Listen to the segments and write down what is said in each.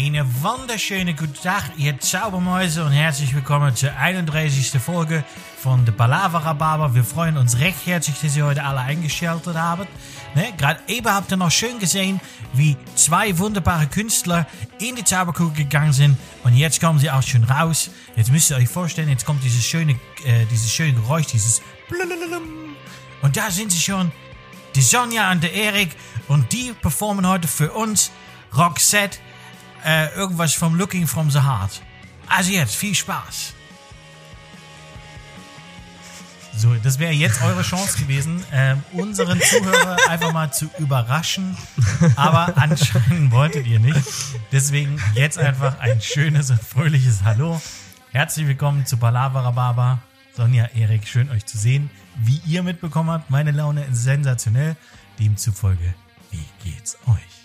Eine wunderschöne guten Tag, ihr Zaubermäuse und herzlich willkommen zur 31. Folge von The Palavra Barber. Wir freuen uns recht herzlich, dass ihr heute alle eingeschaltet habt. Ne? Gerade eben habt ihr noch schön gesehen, wie zwei wunderbare Künstler in die Zauberkugel gegangen sind und jetzt kommen sie auch schon raus. Jetzt müsst ihr euch vorstellen, jetzt kommt dieses schöne, äh, dieses schöne Geräusch, dieses und da sind sie schon, die Sonja und der Erik und die performen heute für uns Roxette äh, irgendwas vom Looking from the Heart. Also jetzt, viel Spaß. So, das wäre jetzt eure Chance gewesen, ähm, unseren Zuhörer einfach mal zu überraschen. Aber anscheinend wolltet ihr nicht. Deswegen jetzt einfach ein schönes und fröhliches Hallo. Herzlich willkommen zu Palavra Baba. Sonja, Erik, schön euch zu sehen. Wie ihr mitbekommen habt, meine Laune ist sensationell. Demzufolge, wie geht's euch?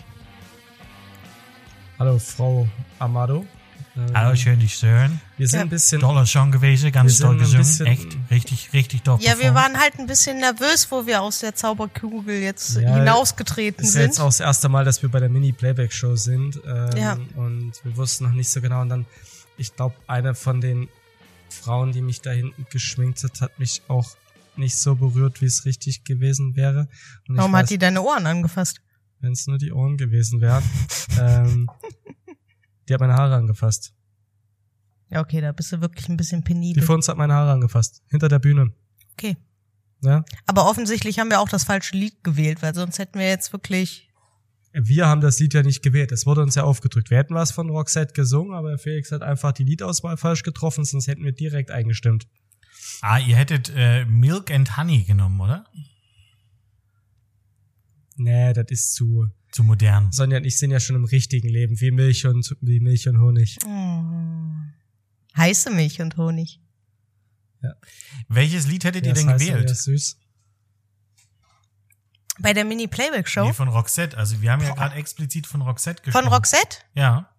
Hallo, Frau Amado. Ähm, Hallo, schön dich zu hören. Wir sind Ja. ein bisschen. Toller Song gewesen, ganz Wir toll sind ein gesungen. bisschen- Echt, richtig, richtig top. Ja, wir waren halt ein bisschen nervös, wo wir aus der Zauberkugel jetzt Ja, hinausgetreten ist ja jetzt sind. auch das erste Mal, dass wir bei der Mini-Playback-Show sind. Ähm, Ja. Und wir wussten noch nicht so genau. Und dann, ich glaube, eine von den Frauen, die mich da hinten geschminkt hat, hat mich auch nicht so berührt, wie es richtig gewesen wäre. Und Warum ich hat weiß, die deine Ohren angefasst? Wenn es nur die Ohren gewesen wären. ähm, die hat meine Haare angefasst. Ja, okay, da bist du wirklich ein bisschen Die penibel. von uns hat meine Haare angefasst. Hinter der Bühne. Okay. Ja? Aber offensichtlich haben wir auch das falsche Lied gewählt, weil sonst hätten wir jetzt wirklich. Wir haben das Lied ja nicht gewählt. Es wurde uns ja aufgedrückt. Wir hätten was von Roxette gesungen, aber Felix hat einfach die Liedauswahl falsch getroffen, sonst hätten wir direkt eingestimmt. Ah, ihr hättet äh, Milk and Honey genommen, oder? Nee, das ist zu. Zu modern. Sonja und ich sind ja schon im richtigen Leben, wie Milch und wie Milch und Honig. Oh, heiße Milch und Honig. Welches Lied hättet ihr Wer denn wer gewählt? ist süß. Bei der Mini-Playback-Show Nee, von Roxette. Also wir haben ja gerade explizit von Roxette gesprochen. von Roxette? Ja.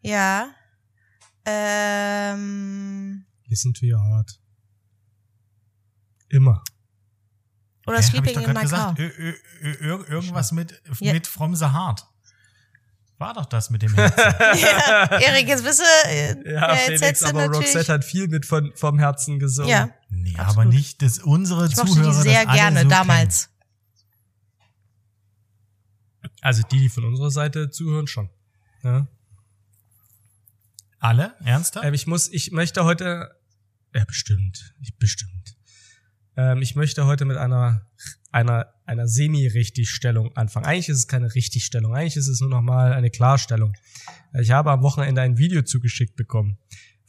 Ja. Ähm, Listen to your heart. Immer. Oder ich Sleeping doch in My gesagt. Ö, ir- irgendwas mit, Ja. mit From the Heart. War doch das mit dem Herzen. ja, Erik, jetzt bist du, äh, Ja, jetzt Felix, du aber natürlich, Roxette hat viel mit von, vom Herzen gesungen. ja, Nee, aber Absolut. nicht, dass unsere ich Zuhörer die sehr das alle gerne so damals. Also die, die von unserer Seite zuhören, schon. Ja. Kennen. Alle? Ernsthaft? Ähm, ich muss, ich möchte heute, ja bestimmt, ich bestimmt. Ähm, ich möchte heute mit einer einer einer Semi-Richtigstellung anfangen. Eigentlich ist es keine Richtigstellung, eigentlich ist es nur noch mal eine Klarstellung. Ich habe am Wochenende ein Video zugeschickt bekommen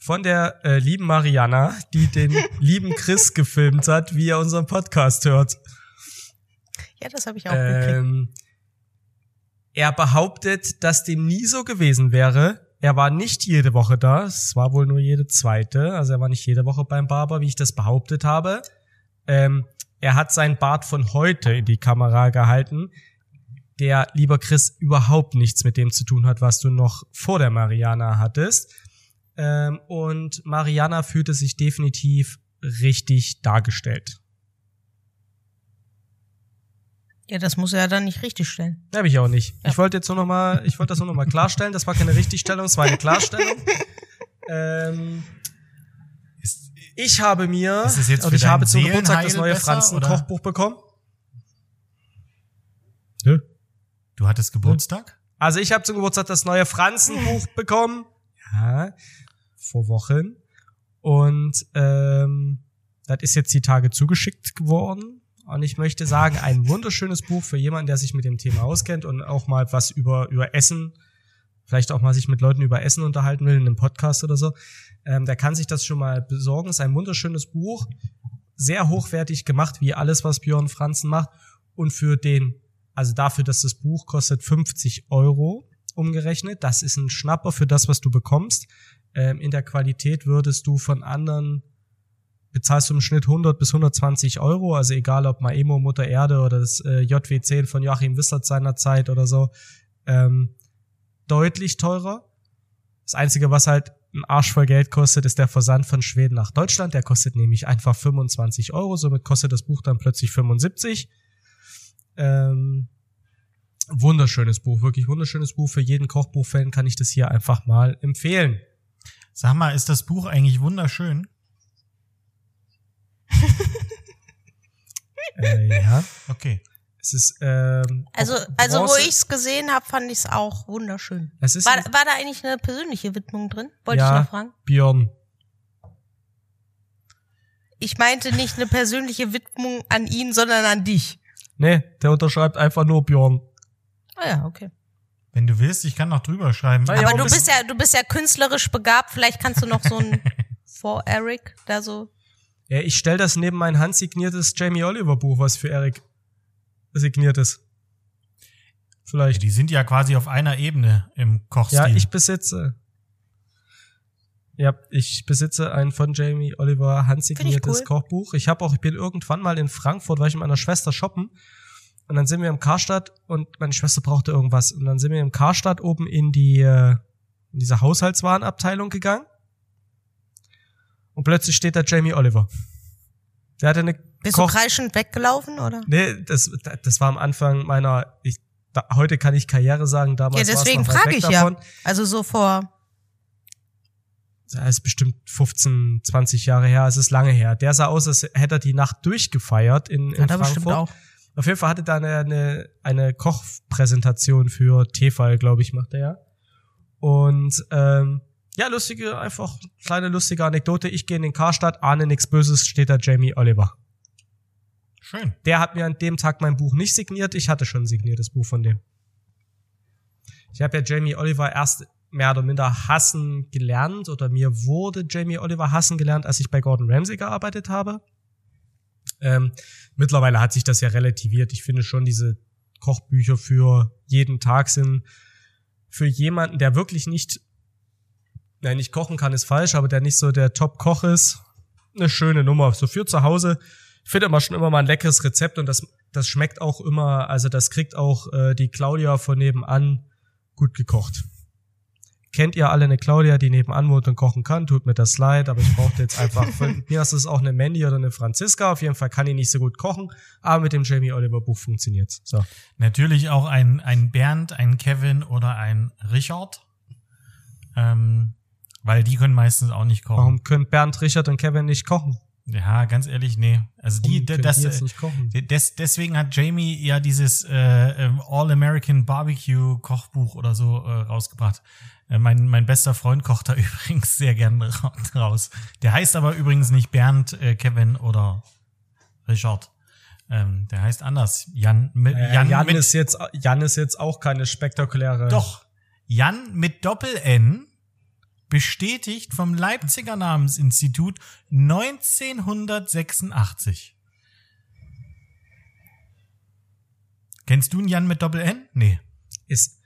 von der äh, lieben Mariana, die den lieben Chris gefilmt hat, wie er unseren Podcast hört. Ja, das habe ich auch gekriegt. Ähm, er behauptet, dass dem nie so gewesen wäre. Er war nicht jede Woche da. Es war wohl nur jede zweite. Also er war nicht jede Woche beim Barber, wie ich das behauptet habe. Ähm, er hat sein Bart von heute in die Kamera gehalten, der, lieber Chris, überhaupt nichts mit dem zu tun hat, was du noch vor der Mariana hattest. Ähm, und Mariana fühlte sich definitiv richtig dargestellt. Ja, das muss er ja dann nicht richtig stellen. Habe ich auch nicht. Ja. Ich wollte jetzt nur noch mal, ich wollte das nur noch mal klarstellen. Das war keine Richtigstellung, es war eine Klarstellung. ähm, ich habe mir Ist das jetzt und ich habe zum Geburtstag das neue besser, Franzen oder? Kochbuch bekommen. Nö. du hattest Geburtstag? Also ich habe zum Geburtstag das neue Franzenbuch bekommen. Ja, vor Wochen. Und ähm, das ist jetzt die Tage zugeschickt geworden. Und ich möchte sagen, ein wunderschönes Buch für jemanden, der sich mit dem Thema auskennt und auch mal was über, über Essen, vielleicht auch mal sich mit Leuten über Essen unterhalten will in einem Podcast oder so. Ähm, der kann sich das schon mal besorgen. ist ein wunderschönes Buch. Sehr hochwertig gemacht, wie alles, was Björn Franzen macht. Und für den also dafür, dass das Buch kostet 50 Euro umgerechnet. Das ist ein Schnapper für das, was du bekommst. Ähm, in der Qualität würdest du von anderen bezahlst du im Schnitt 100 bis 120 Euro, also egal ob Maemo, Mutter Erde oder das äh, JW10 von Joachim Wissert seiner Zeit oder so, ähm, deutlich teurer. Das Einzige, was halt ein Arsch voll Geld kostet, ist der Versand von Schweden nach Deutschland. Der kostet nämlich einfach 25 Euro, somit kostet das Buch dann plötzlich 75. Ähm, wunderschönes Buch, wirklich wunderschönes Buch. Für jeden Kochbuchfan kann ich das hier einfach mal empfehlen. Sag mal, ist das Buch eigentlich wunderschön? Äh, ja. Okay. Es ist ähm, Also, also wo Bronze- ich's gesehen habe, fand ich's auch wunderschön. Es ist War, war da eigentlich eine persönliche Widmung drin? Wollte ich ja, noch fragen. Björn. Ich meinte nicht eine persönliche Widmung an ihn, sondern an dich. Nee, der unterschreibt einfach nur Björn. Ah ja, okay. Wenn du willst, ich kann noch drüber schreiben. Ja, Aber du bist ja, du bist ja künstlerisch begabt. Vielleicht kannst du noch so ein vor Eric da so. Ja, ich stell das neben mein handsigniertes Jamie Oliver Buch, was für Eric signiert ist. Vielleicht. Die sind ja quasi auf einer Ebene im Kochstil. Ja, ich besitze. Ja, ich besitze ein von Jamie Oliver handsigniertes cool. Kochbuch. Ich habe auch, ich bin irgendwann mal in Frankfurt, war ich mit meiner Schwester shoppen und dann sind wir im Karstadt und meine Schwester brauchte irgendwas und dann sind wir im Karstadt oben in die äh, in diese Haushaltswarenabteilung gegangen und plötzlich steht da Jamie Oliver. Der hatte eine Bist Koch du kreischend weggelaufen, oder? Nee, das, das war am Anfang meiner, ich, da, heute kann ich Karriere sagen, damals Ja, war es deswegen frage ich davon. ja. Also so vor. Das ist bestimmt 15, 20 Jahre her, es ist lange her. Der sah aus, als hätte er die Nacht durchgefeiert in, in Hat er Frankfurt. auch. Auf jeden Fall hatte da eine, eine, eine Kochpräsentation für Tefal, glaube ich, macht er ja. Und ähm, ja, lustige, einfach kleine lustige Anekdote. Ich gehe in den Karstadt, ahne nichts Böses, steht da Jamie Oliver. Schön. Der hat mir an dem Tag mein Buch nicht signiert. Ich hatte schon ein signiertes Buch von dem. Ich habe ja Jamie Oliver erst mehr oder minder hassen gelernt oder mir wurde Jamie Oliver hassen gelernt, als ich bei Gordon Ramsay gearbeitet habe. Ähm, mittlerweile hat sich das ja relativiert. Ich finde schon, diese Kochbücher für jeden Tag sind für jemanden, der wirklich nicht, nein, nicht kochen kann, ist falsch, aber der nicht so der Top-Koch ist, eine schöne Nummer. So für zu Hause ich finde immer schon immer mal ein leckeres Rezept und das, das schmeckt auch immer, also das kriegt auch äh, die Claudia von nebenan gut gekocht. Kennt ihr alle eine Claudia, die nebenan wohnt und kochen kann? Tut mir das leid, aber ich brauchte jetzt einfach, von mir ist es auch eine Mandy oder eine Franziska. Auf jeden Fall kann die nicht so gut kochen, aber mit dem Jamie Oliver Buch funktioniert's. So. Natürlich auch ein, ein Bernd, ein Kevin oder ein Richard. Ähm, weil die können meistens auch nicht kochen. Warum können Bernd, Richard und Kevin nicht kochen? Ja, ganz ehrlich, nee. Also die, können das, die jetzt äh, nicht kochen? des, deswegen hat Jamie ja dieses äh, ähm, All-American Barbecue Kochbuch oder so äh, rausgebracht. Äh, mein, mein bester Freund kocht da übrigens sehr gern ra- raus. Der heißt aber übrigens nicht Bernd, äh, Kevin oder Richard. Ähm, der heißt anders. Jan mit Äh, Jan, Jan, mit, ist jetzt, Jan ist jetzt auch keine spektakuläre. Doch. Jan mit Doppel-N, bestätigt vom Leipziger Namensinstitut 1986. Kennst du einen Jan mit Doppel-N? Nee. Ist,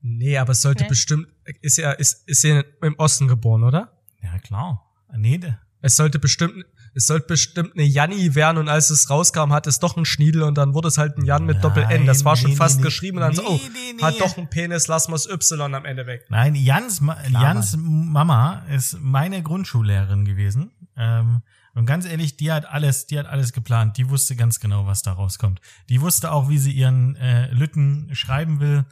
nee, aber es sollte Nee. bestimmt, ist ja, ist, ist ja im Osten geboren, oder? Ja, klar. Nee, de- Es sollte bestimmt, es sollte bestimmt eine Janni werden und als es rauskam, hat es doch ein Schniedel und dann wurde es halt ein Jan mit Nein, Doppel-N. Das war schon nee, fast nee, geschrieben und dann so, nee, oh, nee, nee. hat doch ein Penis, lass mal's Y am Ende weg. Nein, Jans, Ma Jans Mama ist meine Grundschullehrerin gewesen. Ähm, und ganz ehrlich, die hat alles, die hat alles geplant. Die wusste ganz genau, was da rauskommt. Die wusste auch, wie sie ihren äh, Lütten schreiben will.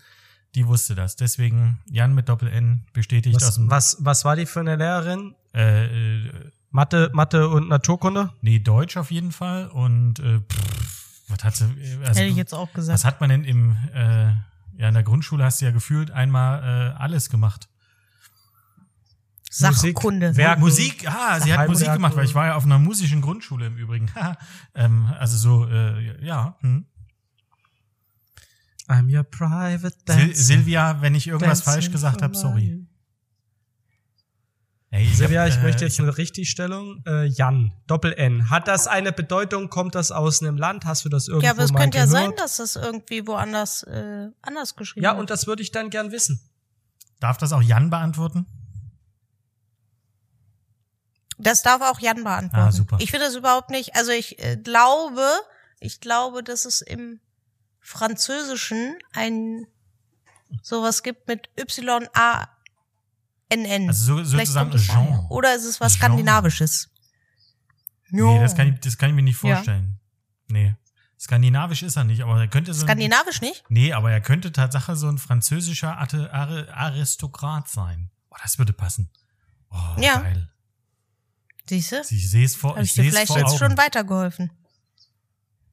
Die wusste das. Deswegen Jan mit Doppel N bestätigt aus Was, dem was, was war die für eine Lehrerin? äh, äh, Mathe, Mathe und Naturkunde? nee Deutsch auf jeden Fall. Und äh, pff, was hat sie? äh, Also, Hätte ich jetzt auch gesagt. was hat man denn im äh, ja in der Grundschule hast du ja gefühlt einmal äh, alles gemacht. Sachkunde. Musik, Werken, Musik, ah, sie hat. Musik gemacht, weil ich war ja auf einer musischen Grundschule im Übrigen. ähm, also so, äh, ja. Hm. I'm your private Sil dancer. Silvia, wenn ich irgendwas Dancing falsch gesagt habe, sorry. Hey, ich Silvia, hab, ich äh, möchte jetzt ich eine Richtigstellung. Äh, Jan, Doppel-N. Hat das eine Bedeutung? Kommt das aus einem Land? Hast du das irgendwo ja, aber es mal könnte ja gehört? sein, dass das irgendwie woanders äh, anders geschrieben Ja, wird. und das würde ich dann gern wissen. darf das auch Jan beantworten? Das darf auch Jan beantworten. Ah, super. Ich finde das überhaupt nicht. Also ich äh, glaube, ich glaube, dass es im Französischen ein sowas gibt mit Y A N N. Also so, sozusagen. Jean. Oder ist es was Jean. Skandinavisches? Nee, das kann ich, das kann ich mir nicht Ja. vorstellen. Nee. Skandinavisch ist er nicht, aber er könnte so. ein- Skandinavisch nicht? Nee, aber er könnte Tatsache so ein französischer Aristokrat sein. Oh, das würde passen. Oh, Ja. geil. Siehst du? Ich sehe es vor, Habe ich ich dir vielleicht vor jetzt Augen. schon weitergeholfen.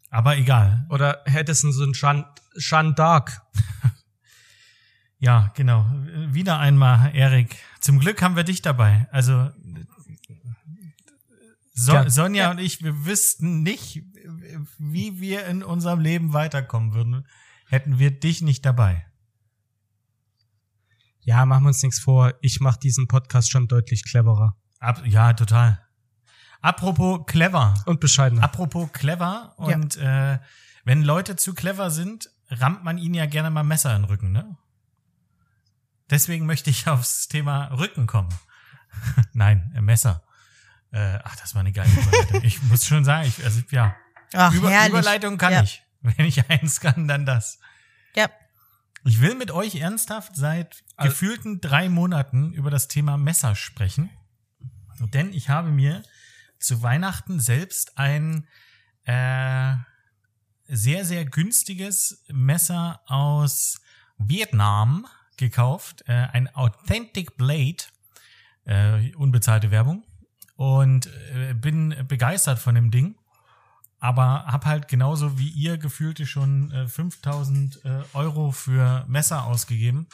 Aber egal. Oder hättest du so ein Jeanne d'Arc? Ja, genau. Wieder einmal, Erik. Zum Glück haben wir dich dabei. Also so Ja. Sonja und ich, wir wüssten nicht, wie wir in unserem Leben weiterkommen würden, hätten wir dich nicht dabei. Ja, machen wir uns nichts vor. Ich mache diesen Podcast schon deutlich cleverer. Ab, ja, total. Apropos clever. Und bescheidener. Apropos clever und äh, wenn Leute zu clever sind, rammt man ihnen ja gerne mal Messer in den Rücken, ne? Deswegen möchte ich aufs Thema Rücken kommen. Nein, äh, Messer. Äh, ach, das war eine geile Überleitung. ich muss schon sagen, ich, also ja, Ach, Über, herrlich. Überleitung kann ja. ich. Wenn ich eins kann, dann das. Ja. Ich will mit euch ernsthaft seit Al- gefühlten drei Monaten über das Thema Messer sprechen. Denn ich habe mir zu Weihnachten selbst ein äh, sehr, sehr günstiges Messer aus Vietnam gekauft. Äh, ein Authentic Blade. Äh, unbezahlte Werbung. Und äh, bin begeistert von dem Ding aber hab halt genauso wie ihr gefühlte schon äh, 5000 äh, Euro für Messer ausgegeben.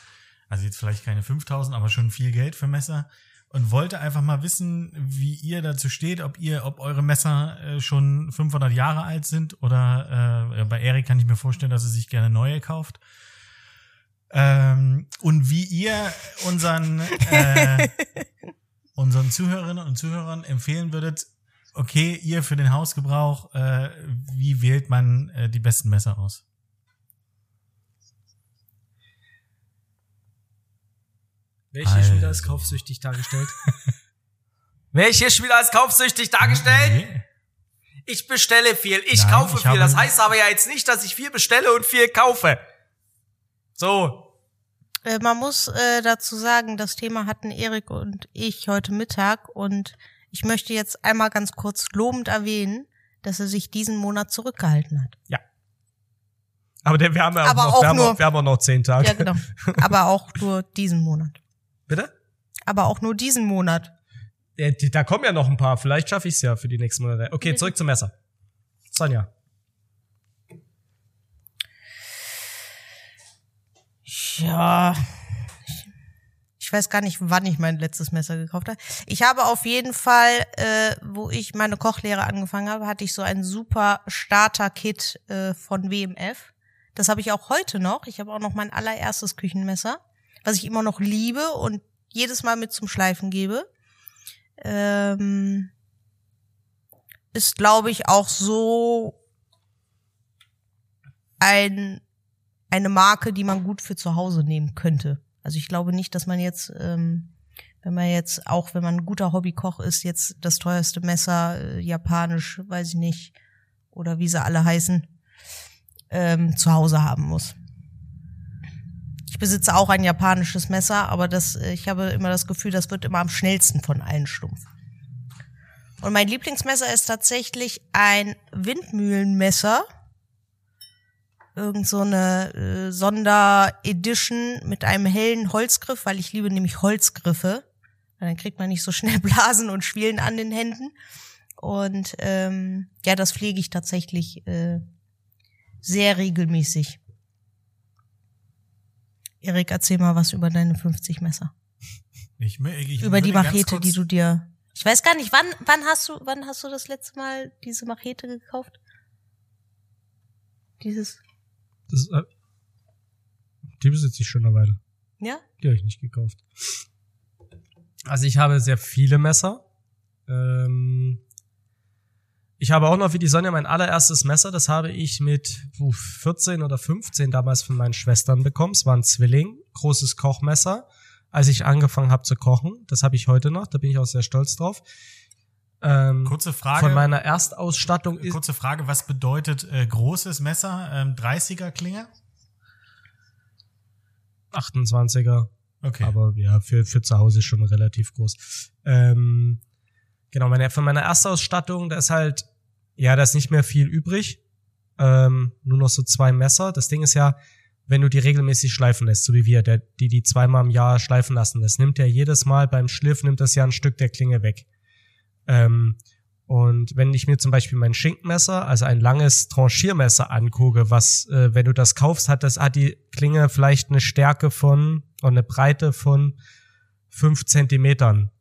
Also jetzt vielleicht keine 5000, aber schon viel Geld für Messer. Und wollte einfach mal wissen, wie ihr dazu steht, ob ihr, ob eure Messer äh, schon 500 Jahre alt sind oder äh, bei Erik kann ich mir vorstellen, dass er sich gerne neue kauft. Ähm, und wie ihr unseren äh, unseren Zuhörerinnen und Zuhörern empfehlen würdet, okay, ihr für den Hausgebrauch, äh, wie wählt man äh, die besten Messer aus? Welche ist wieder als Also. kaufsüchtig dargestellt? Welche ist wieder als kaufsüchtig dargestellt? Nee. Ich bestelle viel, ich Nein, kaufe ich viel. Das heißt aber ja jetzt nicht, dass ich viel bestelle und viel kaufe. So. Äh, man muss äh, dazu sagen, das Thema hatten Erik und ich heute Mittag und ich möchte jetzt einmal ganz kurz lobend erwähnen, dass er sich diesen Monat zurückgehalten hat. Aber der, wir haben ja auch, Aber noch, auch wir haben nur- noch, wir haben auch noch zehn Tage. Ja, genau. Aber auch nur diesen Monat. Bitte? Aber auch nur diesen Monat. Ja, da kommen ja noch ein paar. Vielleicht schaffe ich es ja für die nächsten Monate. Okay, zurück zum Messer. Sonja. Ja. Ich, weiß gar nicht, wann ich mein letztes Messer gekauft habe. Ich habe auf jeden Fall, äh, wo ich meine Kochlehre angefangen habe, hatte ich so ein super Starter-Kit äh, von WMF. Das habe ich auch heute noch. Ich habe auch noch mein allererstes Küchenmesser, was ich immer noch liebe und jedes Mal mit zum Schleifen gebe. Ähm, ist, glaube ich, auch so ein eine Marke, die man gut für zu Hause nehmen könnte. Also ich glaube nicht, dass man jetzt, ähm, wenn man jetzt, auch wenn man ein guter Hobbykoch ist, jetzt das teuerste Messer, äh, japanisch, weiß ich nicht, oder wie sie alle heißen, ähm, zu Hause haben muss. Ich besitze auch ein japanisches Messer, aber das, äh, ich habe immer das Gefühl, das wird immer am schnellsten von allen stumpf. Und mein Lieblingsmesser ist tatsächlich ein Windmühlenmesser irgend so eine äh, Sonderedition mit einem hellen Holzgriff, weil ich liebe nämlich Holzgriffe. Dann kriegt man nicht so schnell Blasen und Schwielen an den Händen. Und ähm, ja, das pflege ich tatsächlich äh, sehr regelmäßig. Erik, erzähl mal was über deine 50 Messer. Ich, ich über die Machete, die du dir. Ich weiß gar nicht, wann, wann hast du, wann hast du das letzte Mal diese Machete gekauft? Dieses, Das, äh, die besitze ich schon eine Weile. ja? Die habe ich nicht gekauft. Also ich habe sehr viele Messer. Ähm, ich habe auch noch wie die Sonja mein allererstes Messer. Das habe ich mit puh, 14 oder 15 damals von meinen Schwestern bekommen. Es war ein Zwilling, großes Kochmesser, als ich angefangen habe zu kochen. Das habe ich heute noch. Da bin ich auch sehr stolz drauf. Ähm, Kurze Frage. von meiner Erstausstattung ist Kurze Frage, was bedeutet äh, großes Messer? Ähm, 30er Klinge? 28er. Okay. Aber ja, für, für zu Hause schon relativ groß. Ähm, genau, meine, von meiner Erstausstattung, da ist halt, ja, da ist nicht mehr viel übrig. ähm, nur noch so zwei Messer. Das Ding ist ja, wenn du die regelmäßig schleifen lässt, so wie wir, der, die die zweimal im Jahr schleifen lassen, das nimmt ja jedes Mal beim Schliff, nimmt das ja ein Stück der Klinge weg. Ähm, und wenn ich mir zum Beispiel mein Schinkenmesser, also ein langes Tranchiermesser angucke, was, äh, wenn du das kaufst, hat das, hat die Klinge vielleicht eine Stärke von, oder eine Breite von fünf Zentimetern.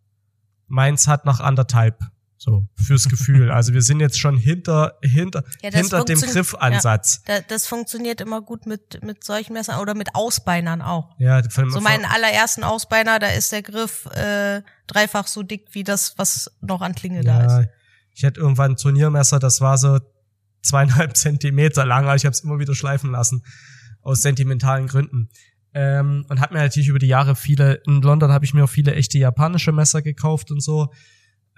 Meins hat noch anderthalb. So, fürs Gefühl. Also wir sind jetzt schon hinter, hinter, Ja, hinter dem Griffansatz. Da, das funktioniert immer gut mit, mit solchen Messern oder mit Ausbeinern auch. Ja, von, So meinen allerersten Ausbeiner, da ist der Griff äh, dreifach so dick wie das, was noch an Klinge da ja, ist. ich hatte irgendwann ein Turniermesser, das war so zweieinhalb Zentimeter lang, aber ich habe es immer wieder schleifen lassen. Aus sentimentalen Gründen. Ähm, und habe mir natürlich über die Jahre viele, in London habe ich mir auch viele echte japanische Messer gekauft und so,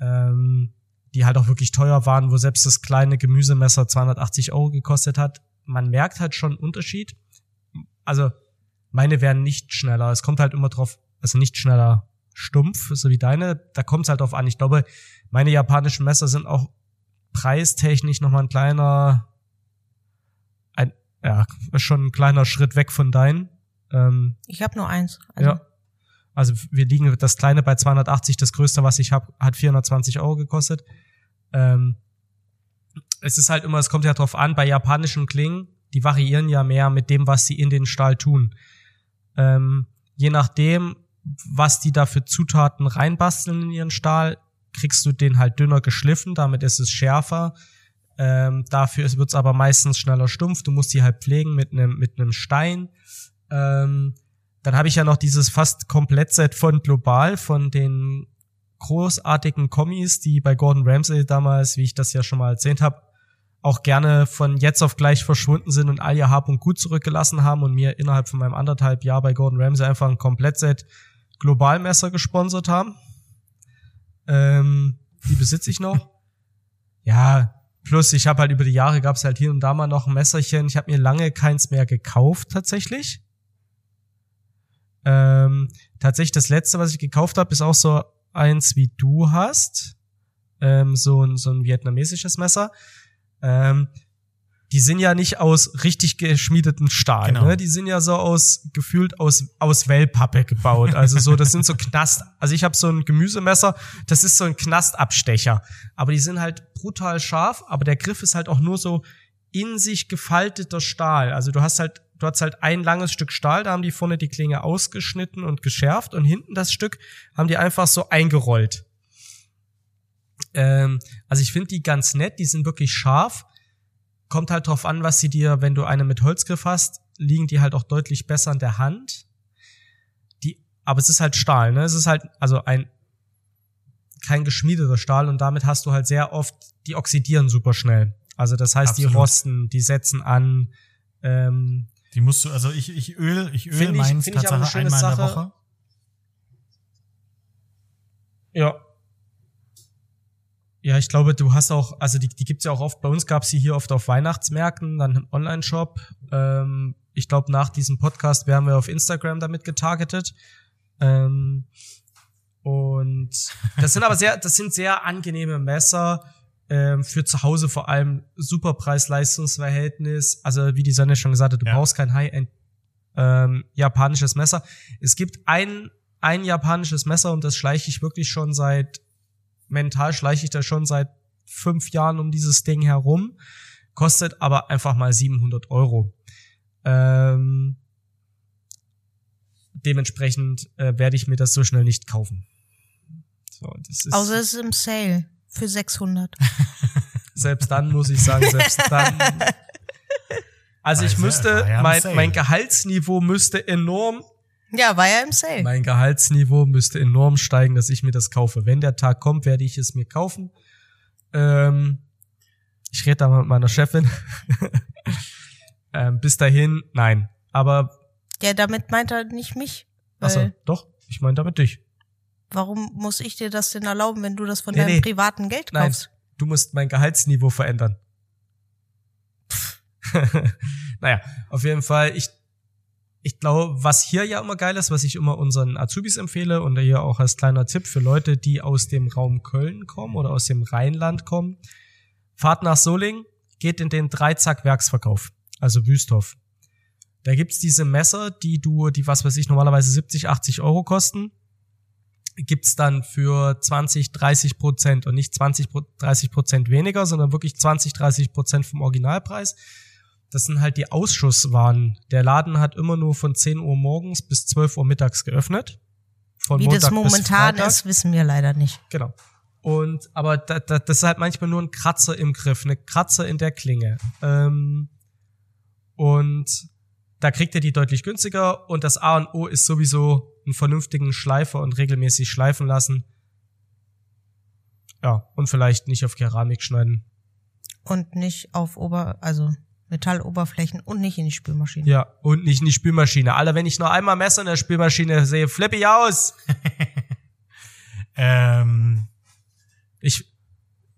ähm, die halt auch wirklich teuer waren, wo selbst das kleine Gemüsemesser 280 Euro gekostet hat. Man merkt halt schon einen Unterschied. Also meine wären nicht schneller. Es kommt halt immer drauf, also nicht schneller stumpf, so wie deine. Da kommt es halt drauf an. Ich glaube, meine japanischen Messer sind auch preistechnisch nochmal ein kleiner, ein, ja, schon ein kleiner Schritt weg von deinen. Ähm, Ich habe nur eins. Also, ja. Also wir liegen das kleine bei 280, das größte, was ich habe, hat 420 Euro gekostet. Ähm, es ist halt immer, es kommt ja drauf an, bei japanischen Klingen, die variieren ja mehr mit dem, was sie in den Stahl tun. Ähm, je nachdem, was die da für Zutaten reinbasteln in ihren Stahl, kriegst du den halt dünner geschliffen, damit ist es schärfer. Ähm, dafür wird es aber meistens schneller stumpf. Du musst die halt pflegen mit einem mit einem Stein. Ähm, dann habe ich ja noch dieses fast Komplettset von Global, von den großartigen Kommis, die bei Gordon Ramsay damals, wie ich das ja schon mal erzählt habe, auch gerne von jetzt auf gleich verschwunden sind und all ihr Hab und Gut zurückgelassen haben und mir innerhalb von meinem anderthalb Jahr bei Gordon Ramsay einfach ein Komplettset Globalmesser gesponsert haben. Ähm, die besitze ich noch. Ja, plus ich habe halt über die Jahre gab es halt hier und da mal noch ein Messerchen. Ich habe mir lange keins mehr gekauft tatsächlich. Ähm, tatsächlich das letzte, was ich gekauft habe, ist auch so eins wie du hast. Ähm, so, ein, so ein vietnamesisches Messer. Ähm, die sind ja nicht aus richtig geschmiedeten Stahl, Genau. ne? Die sind ja so aus gefühlt aus aus Wellpappe gebaut. Also so, das sind so Knast. Also ich habe so ein Gemüsemesser, das ist so ein Knastabstecher, aber die sind halt brutal scharf, aber der Griff ist halt auch nur so in sich gefalteter Stahl. Also du hast halt du hast halt ein langes Stück Stahl, da haben die vorne die Klinge ausgeschnitten und geschärft und hinten das Stück haben die einfach so eingerollt. Ähm, also ich finde die ganz nett, die sind wirklich scharf. Kommt halt drauf an, was sie dir, wenn du eine mit Holzgriff hast, liegen die halt auch deutlich besser in der Hand. Die, aber es ist halt Stahl, ne? Es ist halt, also ein, kein geschmiedeter Stahl und damit hast du halt sehr oft, die oxidieren super schnell. Also das heißt, die Absolut. rosten, die setzen an, ähm, Die musst du, also ich, ich öl, ich öl meins ich Tatsache schöne einmal in der Sache. Woche. Ja. Ja, ich glaube, du hast auch, also die, die gibt's ja auch oft, bei uns gab's sie hier oft auf Weihnachtsmärkten, dann im Online-Shop. Ähm, ich glaube, nach diesem Podcast werden wir auf Instagram damit getargetet. Ähm, und das sind aber sehr, das sind sehr angenehme Messer. Ähm, für zu Hause vor allem super Preis-Leistungs-Verhältnis. Also wie die Sonne schon gesagt hat, du Ja. brauchst kein High-End ähm, japanisches Messer. Es gibt ein, ein japanisches Messer und das schleiche ich wirklich schon seit, mental schleiche ich da schon seit fünf Jahren um dieses Ding herum. Kostet aber einfach mal 700 Euro. Ähm, dementsprechend äh, werde ich mir das so schnell nicht kaufen. So, das ist, Außer es ist im Sale für 600. selbst dann muss ich sagen, selbst dann. Also ich müsste, mein, mein Gehaltsniveau müsste enorm Ja, war ja im Sale. Mein Gehaltsniveau müsste enorm steigen, dass ich mir das kaufe. Wenn der Tag kommt, werde ich es mir kaufen. Ähm, ich rede da mal mit meiner Chefin. ähm, bis dahin, nein. Aber, Ja, damit meint er nicht mich. Achso, doch, ich meine damit dich. Warum muss ich dir das denn erlauben, wenn du das von Nee, deinem nee. privaten Geld Nein, kaufst? du musst mein Gehaltsniveau verändern. naja, auf jeden Fall, ich, ich glaube, was hier ja immer geil ist, was ich immer unseren Azubis empfehle und hier auch als kleiner Tipp für Leute, die aus dem Raum Köln kommen oder aus dem Rheinland kommen, fahrt nach Solingen, geht in den Dreizack-Werksverkauf, also Wüsthof. Da gibt's diese Messer, die du, die was weiß ich, normalerweise 70, 80 Euro kosten, gibt's dann für 20, 30 Prozent und nicht 20, 30 Prozent weniger, sondern wirklich 20, 30 Prozent vom Originalpreis. Das sind halt die Ausschusswaren. Der Laden hat immer nur von 10 Uhr morgens bis 12 Uhr mittags geöffnet. Von Wie Montag das bis momentan Freitag. ist, wissen wir leider nicht. Genau. Und aber da, da, das ist halt manchmal nur ein Kratzer im Griff, eine Kratzer in der Klinge. Ähm, und da kriegt ihr die deutlich günstiger und das A und O ist sowieso einen vernünftigen Schleifer und regelmäßig schleifen lassen. Ja, und vielleicht nicht auf Keramik schneiden. Und nicht auf Ober, also Metalloberflächen und nicht in die Spülmaschine. Ja, und nicht in die Spülmaschine. Alter, wenn ich noch einmal Messer in der Spülmaschine sehe, flippe ich aus. Ähm, Ich,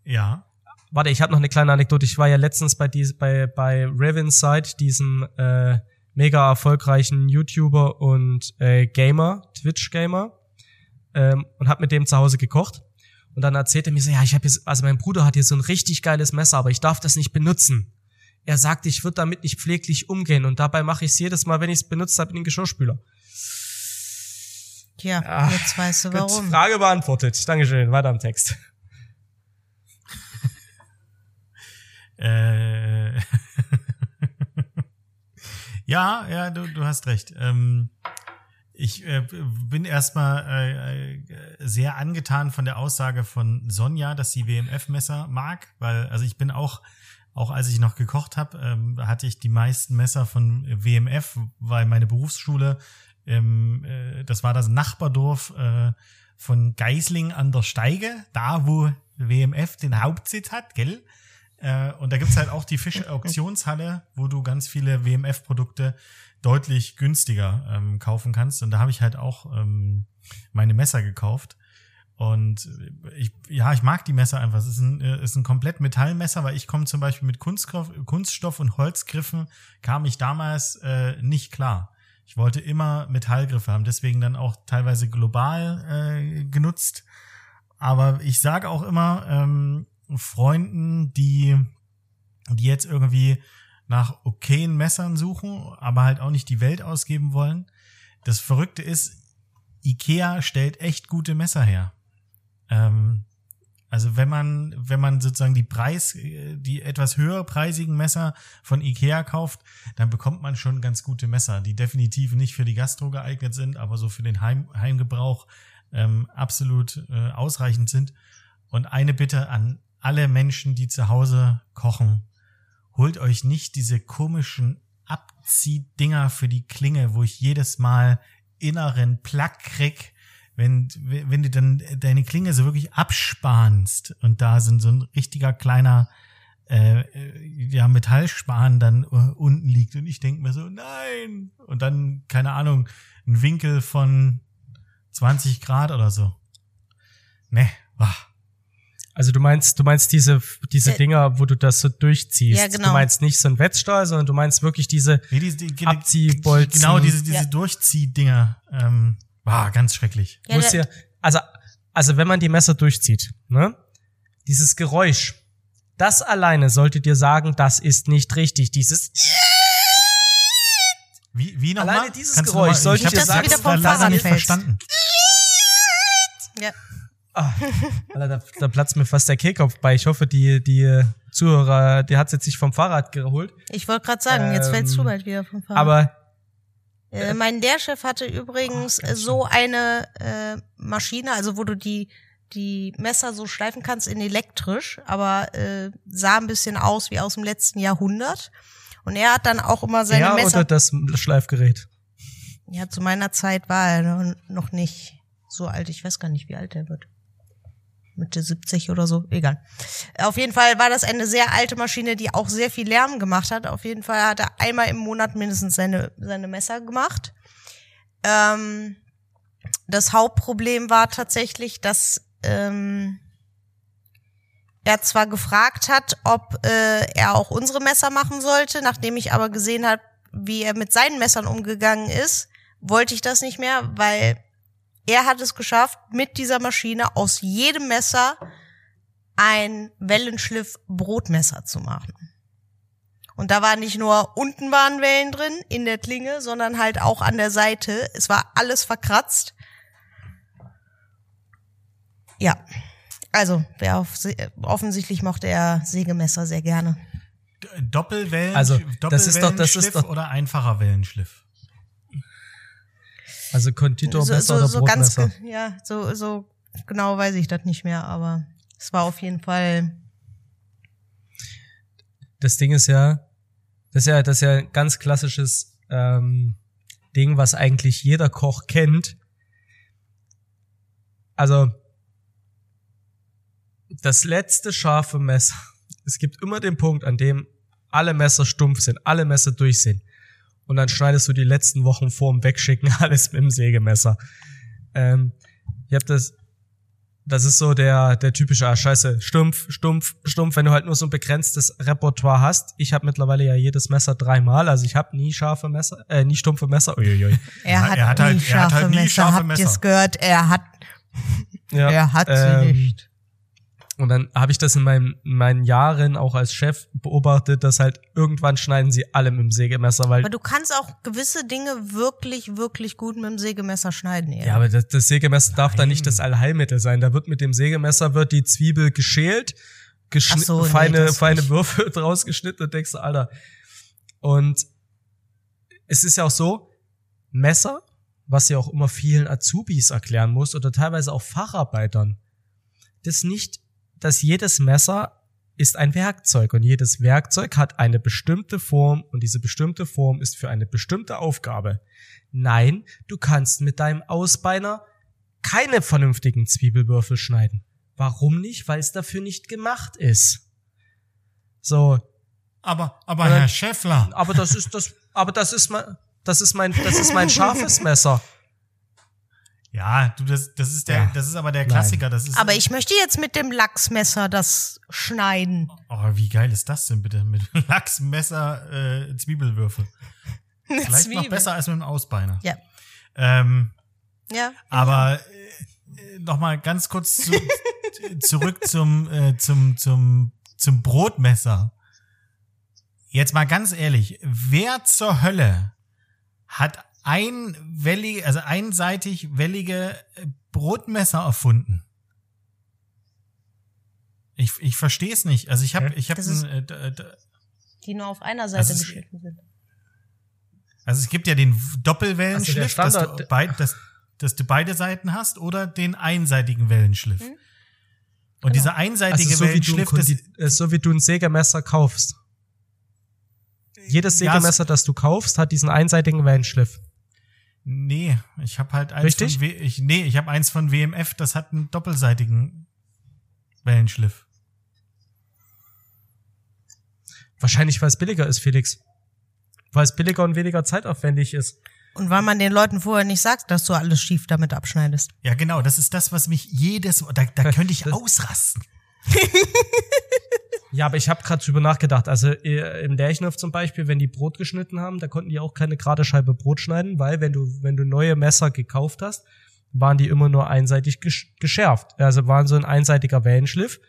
ja. warte, ich habe noch eine kleine Anekdote. Ich war ja letztens bei dies, bei bei Ravinside, diesem äh, mega erfolgreichen YouTuber und äh, Gamer, Twitch Gamer, ähm, und habe mit dem zu Hause gekocht. Und dann erzählte er mir so, ja, ich habe jetzt, also mein Bruder hat hier so ein richtig geiles Messer, aber ich darf das nicht benutzen. Er sagt, ich würde damit nicht pfleglich umgehen und dabei mache ich es jedes Mal, wenn ich es benutzt habe, in den Geschirrspüler. Tja, Ah, jetzt weißt du Gut, warum. Frage beantwortet. Dankeschön. Weiter am Text. Äh, ja, ja, du, du hast recht. Ähm, ich äh, bin erstmal äh, äh, sehr angetan von der Aussage von Sonja, dass sie WMF-Messer mag, weil also ich bin auch auch als ich noch gekocht habe, ähm, hatte ich die meisten Messer von WMF, weil meine Berufsschule, ähm, äh, das war das Nachbardorf äh, von Geisling an der Steige, da wo WMF den Hauptsitz hat, gell? Äh, und da gibt's halt auch die Fische-Auktionshalle, wo du ganz viele WMF-Produkte deutlich günstiger ähm, kaufen kannst. Und da habe ich halt auch ähm, meine Messer gekauft. Und ich, ja, ich mag die Messer einfach. Es ist ein, äh, ist ein komplett Metallmesser, weil ich komme zum Beispiel mit Kunststoff, Kunststoff und Holzgriffen kam ich damals äh, nicht klar. Ich wollte immer Metallgriffe haben, deswegen dann auch teilweise global äh, genutzt. Aber ich sage auch immer ähm, Freunden, die, die jetzt irgendwie nach okayen Messern suchen, aber halt auch nicht die Welt ausgeben wollen. Das Verrückte ist, Ikea stellt echt gute Messer her. Ähm, also wenn man, wenn man sozusagen die Preis, die etwas höherpreisigen Messer von Ikea kauft, dann bekommt man schon ganz gute Messer, die definitiv nicht für die Gastro geeignet sind, aber so für den Heim, Heimgebrauch ähm, absolut äh, ausreichend sind. Und eine Bitte an alle Menschen, die zu Hause kochen, holt euch nicht diese komischen Abziehdinger für die Klinge, wo ich jedes Mal inneren Plack krieg, wenn, wenn du dann deine Klinge so wirklich abspanst und da sind so ein richtiger kleiner äh, ja, Metallspan dann unten liegt und ich denk mir so, nein! Und dann, keine Ahnung, ein Winkel von 20 Grad oder so. Ne, wah. Also du meinst, du meinst diese, diese Äh, Dinger, wo du das so durchziehst. Ja, genau. Du meinst nicht so ein Wetzstahl, sondern du meinst wirklich diese, Nee, diese, die, Abziehbolzen. Genau, diese, diese Ja. Durchziehdinger. Ähm, war ganz schrecklich. Ja, muss ja, also, also wenn man die Messer durchzieht, ne? Dieses Geräusch, das alleine sollte dir sagen, das ist nicht richtig. Dieses, Wie, wie nochmal? Alleine dieses Geräusch sollte ich hab dir das sagen, jetzt dass du wieder vom leider Fahrrad nicht verstanden. Ja. Ah, da, da platzt mir fast der Kehlkopf bei. Ich hoffe, die, die Zuhörer, die hat jetzt sich vom Fahrrad geholt. Ich wollte gerade sagen, jetzt Ähm, fällst du bald wieder vom Fahrrad. Aber Äh, mein Lehrchef hatte übrigens äh, so eine äh, Maschine, also wo du die die Messer so schleifen kannst in elektrisch, aber äh, sah ein bisschen aus wie aus dem letzten Jahrhundert. Und er hat dann auch immer seine er Messer. oder das Schleifgerät? Ja, zu meiner Zeit war er noch nicht so alt. Ich weiß gar nicht, wie alt er wird. Mitte 70 oder so, egal. Auf jeden Fall war das eine sehr alte Maschine, die auch sehr viel Lärm gemacht hat. Auf jeden Fall hat er einmal im Monat mindestens seine, seine Messer gemacht. Ähm, das Hauptproblem war tatsächlich, dass ähm, er zwar gefragt hat, ob äh, er auch unsere Messer machen sollte, nachdem ich aber gesehen habe, wie er mit seinen Messern umgegangen ist, wollte ich das nicht mehr, weil er hat es geschafft, mit dieser Maschine aus jedem Messer ein Wellenschliff Brotmesser zu machen. Und da war nicht nur unten waren Wellen drin in der Klinge, sondern halt auch an der Seite. Es war alles verkratzt. Ja. Also, wer auf, offensichtlich mochte er Sägemesser sehr gerne. Doppelwellen, Also, das ist doch- das ist Doppelwellenschliff doch- oder einfacher Wellenschliff? Also Konditormesser so, so, oder so ganz, ja, so, so genau weiß ich das nicht mehr, aber es war auf jeden Fall, das Ding ist ja, das ist ja, das ist ja ein ganz klassisches ähm, Ding, was eigentlich jeder Koch kennt. Also das letzte scharfe Messer. Es gibt immer den Punkt, an dem alle Messer stumpf sind, alle Messer durch sind. Und dann schneidest du die letzten Wochen vorm Wegschicken alles mit dem Sägemesser. Ähm, ich hab das, das ist so der, der typische, ah, scheiße, stumpf, stumpf, stumpf, wenn du halt nur so ein begrenztes Repertoire hast. Ich habe mittlerweile ja jedes Messer dreimal, also ich habe nie scharfe Messer, äh, nie stumpfe Messer. Uiuiui. er hat, er hat nie halt- er hat scharfe halt nie Messer. scharfe Habt Messer. ihr's gehört? Er hat, Ja, er hat sie ähm, nicht. Und dann habe ich das in, meinem, in meinen Jahren auch als Chef beobachtet, dass halt irgendwann schneiden sie alle mit dem Sägemesser, weil Aber du kannst auch gewisse Dinge wirklich, wirklich gut mit dem Sägemesser schneiden. Eher. Ja, aber das, das Sägemesser darf da nicht das Allheilmittel sein. Da wird mit dem Sägemesser wird die Zwiebel geschält, geschni- Ach so, nee, feine, das feine nicht. Würfel draus geschnitten und denkst du, Alter. Und es ist ja auch so, Messer, was ja auch immer vielen Azubis erklären muss oder teilweise auch Facharbeitern, das nicht, dass jedes Messer ist ein Werkzeug und jedes Werkzeug hat eine bestimmte Form und diese bestimmte Form ist für eine bestimmte Aufgabe. Nein, du kannst mit deinem Ausbeiner keine vernünftigen Zwiebelwürfel schneiden. Warum nicht? Weil es dafür nicht gemacht ist. So, Aber, aber. Herr Schäffler, aber das ist das, aber das ist mein, das ist mein, das ist mein scharfes Messer. Ja, du, das, das ist der, Ja. das ist aber der Nein. Klassiker, das ist. Aber ich möchte jetzt mit dem Lachsmesser das schneiden. Oh, wie geil ist das denn bitte? Mit Lachsmesser, äh, Zwiebelwürfel. Eine Vielleicht noch Zwiebel. besser als mit dem Ausbeiner. Ja. Ähm, Ja. aber äh, noch mal ganz kurz zu, zurück zum, äh, zum, zum, zum Brotmesser. Jetzt mal ganz ehrlich, wer zur Hölle hat einwellige, also einseitig wellige äh, Brotmesser erfunden? Ich, ich verstehe es nicht. Also ich habe ich habe ist- äh, Die nur auf einer Seite ist- geschnitten sind. Also es gibt ja den Also Doppelwellenschliff, dass, du beid, dass, dass du beide Seiten hast, oder den einseitigen Wellenschliff. Mhm. Und dieser Also einseitige so wie, du ein Wellenschliff, das, Kondi- äh, so wie du ein Sägemesser kaufst. Jedes Ja, Sägemesser, das du kaufst, hat diesen einseitigen Wellenschliff. Nee, ich habe halt eins Richtig? von w, ich, nee, ich habe eins von WMF, das hat einen doppelseitigen Wellenschliff. Wahrscheinlich, weil es billiger ist, Felix. Weil es billiger und weniger zeitaufwendig ist. Und weil man den Leuten vorher nicht sagt, dass du alles schief damit abschneidest. Ja, genau, das ist das, was mich jedes da, da könnte ich ausrasten. Ja, aber ich habe gerade drüber nachgedacht. Also äh, im Lerchenhof zum Beispiel, wenn die Brot geschnitten haben, da konnten die auch keine gerade Scheibe Brot schneiden, weil wenn du wenn du neue Messer gekauft hast, waren die immer nur einseitig gesch geschärft. Also waren so ein einseitiger Wellenschliff.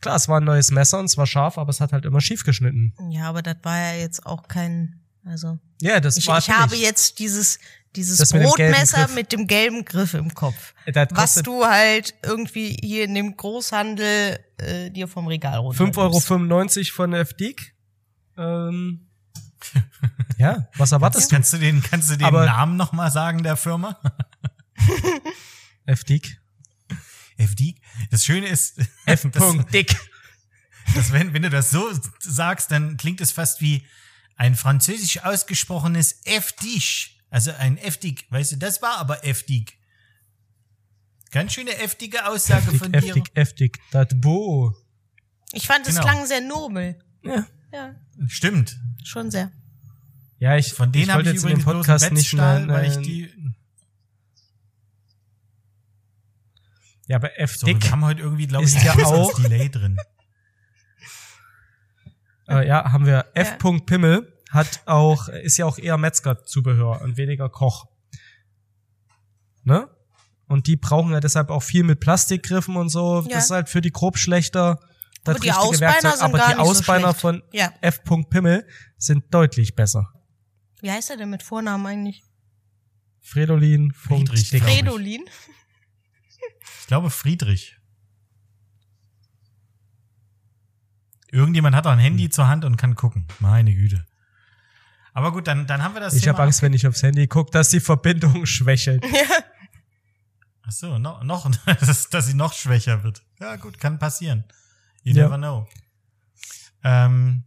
Klar, es war ein neues Messer und es war scharf, aber es hat halt immer schief geschnitten. Ja, aber das war ja jetzt auch kein, also. Ja, das Ich, war ich habe jetzt dieses, dieses Das mit dem gelben Brotmesser Griff. mit dem gelben Griff im Kopf. Das Was du halt irgendwie hier in dem Großhandel äh, dir vom Regal runter. 5,95 Euro von FDIC. Ähm, ja, was erwartest du? Kannst du den, kannst du den Aber- Namen noch mal sagen der Firma? FDIC. FD. Das Schöne ist, F. das, Dick. dass wenn, wenn du das so sagst, dann klingt es fast wie ein französisch ausgesprochenes FDIC. Also ein FDIC. Weißt du, das war aber FDIC. Ganz schöne heftige Aussage von dir. Heftig, heftig. Das Bo. Ich fand, es Genau. klang sehr nobel. Ja. Ja, Stimmt. schon sehr. Ja, ich, Von denen ich habe wollte ich jetzt in dem übrigens einen Podcast nicht nein, weil ich nein. die. Ja, aber So, F-Dick, wir haben heute irgendwie, glaube ich, ein ja auch- Delay drin. äh, ja, haben wir F. Pimmel hat auch, ist ja auch eher Metzger-Zubehör und weniger Koch. Ne? Und die brauchen ja deshalb auch viel mit Plastikgriffen und so. Ja. Das ist halt für die Grobschlechter das Aber die Ausbeiner Werkzeug. sind Aber gar die nicht so Ausbeiner schlecht. von Ja. F. Pimmel sind deutlich besser. Wie heißt er denn mit Vornamen eigentlich? Fredolin. Friedrich, Dick. glaub ich. Fredolin? Ich glaube Friedrich. Irgendjemand hat auch ein Hm. Handy zur Hand und kann gucken. Meine Güte. Aber gut, dann, dann haben wir das Ich habe Angst, wenn ich aufs Handy gucke, dass die Verbindung schwächelt. Ach so, noch, noch dass, dass sie noch schwächer wird. Ja, gut, kann passieren. You Ja. never know. Ähm,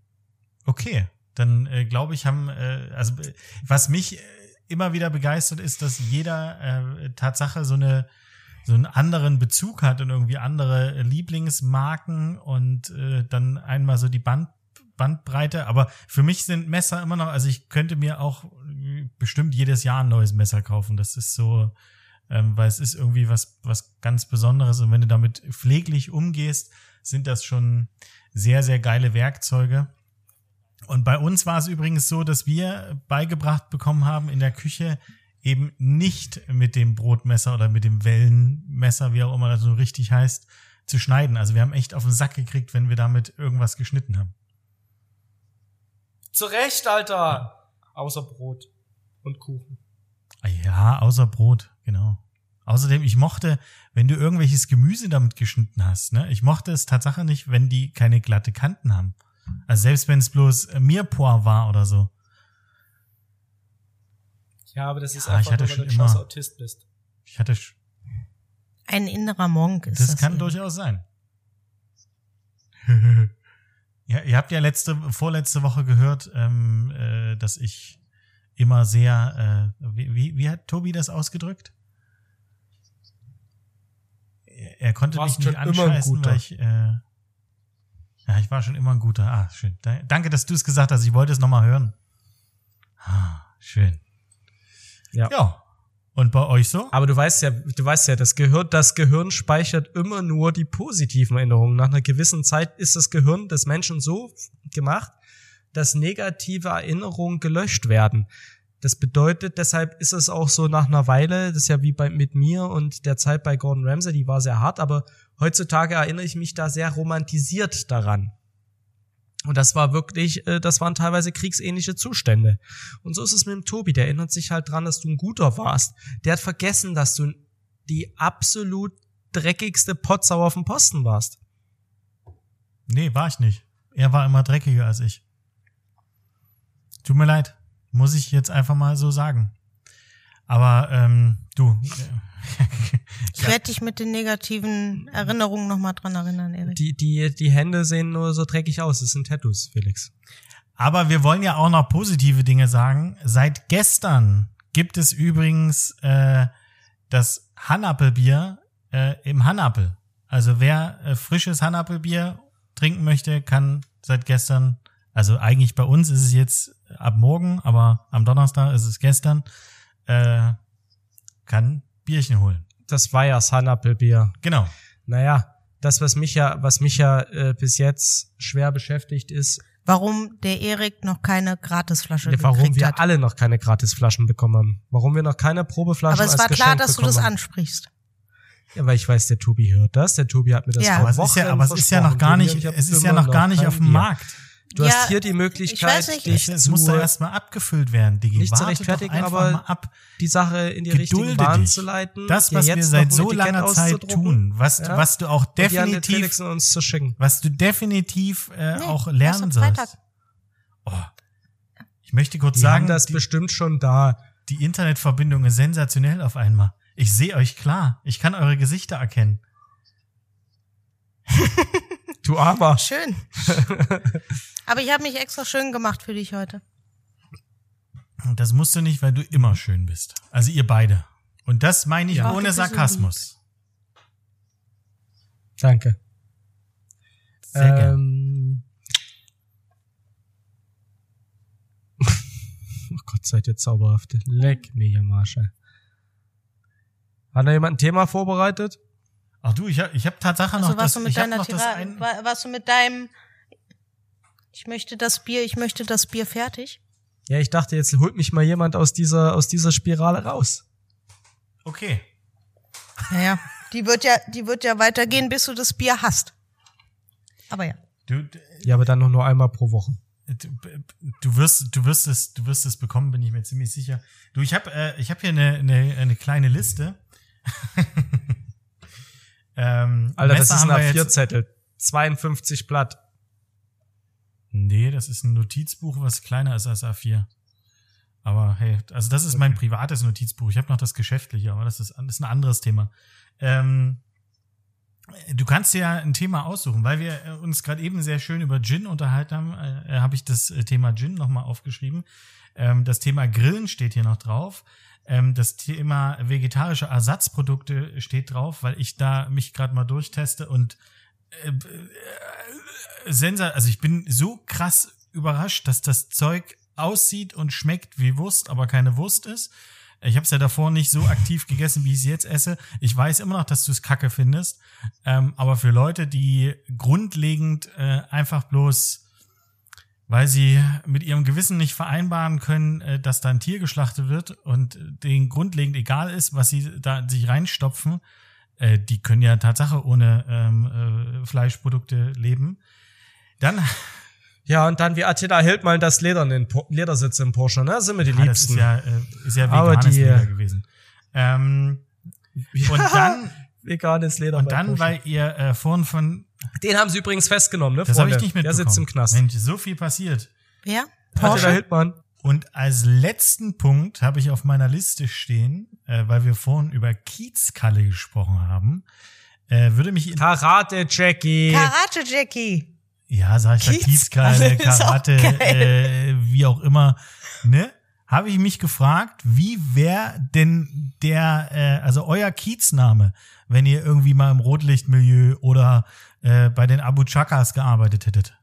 okay, dann äh, glaube ich, haben, äh, also was mich äh, immer wieder begeistert ist, dass jeder äh, Tatsache so eine so einen anderen Bezug hat und irgendwie andere Lieblingsmarken und äh, dann einmal so die Band Bandbreite. Aber für mich sind Messer immer noch, also ich könnte mir auch äh, bestimmt jedes Jahr ein neues Messer kaufen. Das ist so, ähm, weil es ist irgendwie was, was ganz Besonderes. Und wenn du damit pfleglich umgehst, sind das schon sehr, sehr geile Werkzeuge. Und bei uns war es übrigens so, dass wir beigebracht bekommen haben in der Küche eben nicht mit dem Brotmesser oder mit dem Wellenmesser, wie auch immer das so richtig heißt, zu schneiden. Also wir haben echt auf den Sack gekriegt, wenn wir damit irgendwas geschnitten haben. Zu Recht, Alter. Außer Brot und Kuchen. Ah Ja, außer Brot, genau. Außerdem, ich mochte, wenn du irgendwelches Gemüse damit geschnitten hast, ne? Ich mochte es Tatsache nicht, wenn die keine glatte Kanten haben. Also selbst wenn es bloß Mirepoix war oder so. Ja, aber das ist Ja, ich einfach hatte nur, weil schon du ein immer- Autist bist. Ich hatte, Ein innerer Monk ist das, das. kann durchaus sein. ja, ihr habt ja letzte, vorletzte Woche gehört, ähm, äh, dass ich immer sehr, äh, wie, wie, hat Tobi das ausgedrückt? Er, konnte mich nicht anscheißen, weil ich, äh, ja, ich war schon immer ein guter. Ah, schön. Da- Danke, dass du es gesagt hast. Ich wollte es nochmal hören. Ah, schön. Ja. Ja. Und bei euch so? Aber du weißt ja, du weißt ja, das Gehirn, das Gehirn speichert immer nur die positiven Erinnerungen. Nach einer gewissen Zeit ist das Gehirn des Menschen so gemacht, dass negative Erinnerungen gelöscht werden. Das bedeutet, deshalb ist es auch so nach einer Weile, das ist ja wie bei, mit mir und der Zeit bei Gordon Ramsay, die war sehr hart, aber heutzutage erinnere ich mich da sehr romantisiert daran. Und das war wirklich, äh, das waren teilweise kriegsähnliche Zustände. Und so ist es mit dem Tobi, der erinnert sich halt dran, dass du ein guter warst. Der hat vergessen, dass du die absolut dreckigste Potsau auf dem Posten warst. Nee, war ich nicht. Er war immer dreckiger als ich. Tut mir leid. Muss ich jetzt einfach mal so sagen. Aber ähm, du. Ich werde dich mit den negativen Erinnerungen nochmal dran erinnern, Erik. Die, die, die Hände sehen nur so dreckig aus. Das sind Tattoos, Felix. Aber wir wollen ja auch noch positive Dinge sagen. Seit gestern gibt es übrigens äh, das Hanappelbier äh, im Hanappel. Also wer äh, frisches Hanappelbier trinken möchte, kann seit gestern, also eigentlich bei uns ist es jetzt ab morgen, aber am Donnerstag ist es gestern, äh, kann Bierchen holen. Das war ja Sanappelbier. Genau. Naja, das, was mich ja, was mich ja äh, bis jetzt schwer beschäftigt, ist, Warum der Erik noch keine Gratisflasche warum gekriegt wir hat. alle noch keine Gratisflaschen bekommen haben. Warum wir noch keine Probeflaschen Aber es als war klar, Geschenk dass du bekommen das haben. ansprichst. Ja, weil ich weiß, der Tobi hört das. Der Tobi hat mir das Ja. vor Aber es Wochen ist ja, aber es ist ja noch gar nicht, es ist ja noch gar nicht auf dem Bier. Markt. Du Ja, hast hier die ich Möglichkeit, weiß nicht, dich Es zu, muss doch erstmal abgefüllt werden, Digi. nicht zu rechtfertigen, einfach aber mal ab. die Sache in die Gedulde richtige Bahn dich. zu leiten. Das, was wir seit so langer Zeit tun, was, Ja. was du auch definitiv, Felix und uns zu schicken. was du definitiv äh, Nee, auch lernen sollst. Oh. Ich möchte kurz Die sagen, haben das die, bestimmt schon da. die Internetverbindung ist sensationell auf einmal. Ich sehe euch klar. Ich kann eure Gesichter erkennen. Du Armer. Schön. Aber ich habe mich extra schön gemacht für dich heute. Das musst du nicht, weil du immer schön bist. Also ihr beide. Und das meine ich Ja. Ach, du ohne bist so Sarkasmus. Danke. Sehr gern. ähm, oh Gott, seid ihr zauberhaft. Leck mir hier, Marsche. Hat da jemand ein Thema vorbereitet? Ach du, ich habe ich hab Tatsache noch Also warst das, du mit ich hab deiner noch das Tira ein, war, warst du mit deinem Ich möchte das Bier, ich möchte das Bier fertig. Ja, ich dachte, jetzt holt mich mal jemand aus dieser, aus dieser Spirale raus. Okay. Naja, die wird ja, die wird ja weitergehen, bis du das Bier hast. Aber ja. Du, Ja, aber dann noch nur einmal pro Woche. du, du wirst, du wirst es, du wirst es bekommen, bin ich mir ziemlich sicher. Du, ich habe, äh, ich habe hier eine, eine, eine kleine Liste. ähm, Alter, das Messer ist haben ein wir jetzt- A4-Zettel. 52 Blatt. Nee, das ist ein Notizbuch, was kleiner ist als A4. Aber hey, also das ist mein privates Notizbuch. Ich habe noch das geschäftliche, aber das ist, das ist ein anderes Thema. Ähm, du kannst dir ja ein Thema aussuchen, weil wir äh, uns gerade eben sehr schön über Gin unterhalten haben. Äh, habe ich das äh, Thema Gin nochmal aufgeschrieben. Ähm, das Thema Grillen steht hier noch drauf. Ähm, das Thema vegetarische Ersatzprodukte steht drauf, weil ich da mich gerade mal durchteste und äh, Sensor, also ich bin so krass überrascht, dass das Zeug aussieht und schmeckt wie Wurst, aber keine Wurst ist. Ich habe es ja davor nicht so aktiv gegessen, wie ich es jetzt esse. Ich weiß immer noch, dass du es kacke findest. Ähm, aber für Leute, die grundlegend äh, einfach bloß, weil sie mit ihrem Gewissen nicht vereinbaren können, äh, dass da ein Tier geschlachtet wird und denen grundlegend egal ist, was sie da sich reinstopfen, äh, die können ja Tatsache ohne ähm, äh, Fleischprodukte leben. Dann, Ja, und dann wie Attila Hildmann das Ledern in po Ledersitz im Porsche, ne? Sind wir die das Liebsten. ist ja, äh, ist ja veganes die, Leder gewesen. Ähm, und dann, Veganes Leder und dann, weil ihr äh, vorhin von, Den haben sie übrigens festgenommen, ne, das habe ich nicht Der mitbekommen. sitzt im Knast. Mensch, so viel passiert. Wer? Attila Porsche? Hildmann. Und als letzten Punkt habe ich auf meiner Liste stehen, äh, weil wir vorhin über Kiezkalle gesprochen haben, äh, würde mich in, Karate Jackie. Karate Jackie. ja, sag ich da Kiezkalle Kiezkalle, ist auch Karate, äh, wie auch immer, ne? Habe ich mich gefragt, wie wäre denn der, äh, also euer Kiezname, wenn ihr irgendwie mal im Rotlichtmilieu oder äh, bei den Abu Chakas gearbeitet hättet?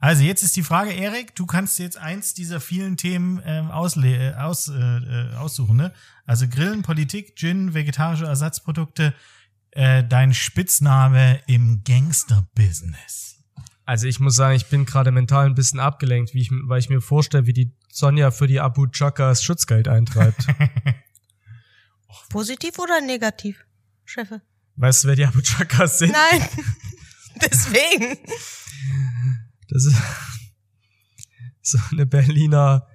Also jetzt ist die Frage, Erik, du kannst jetzt eins dieser vielen Themen ähm, ausle äh, aus, äh, äh, aussuchen, ne? Also Grillen, Politik, Gin, vegetarische Ersatzprodukte, äh, dein Spitzname im Gangster-Business. Also ich muss sagen, ich bin gerade mental ein bisschen abgelenkt, wie ich, weil ich mir vorstelle, wie die Sonja für die Abu Chakas Schutzgeld eintreibt. Positiv oder negativ, Chefe? weißt du, wer die Abu Chakas sind? Nein. Deswegen. Das ist so eine Berliner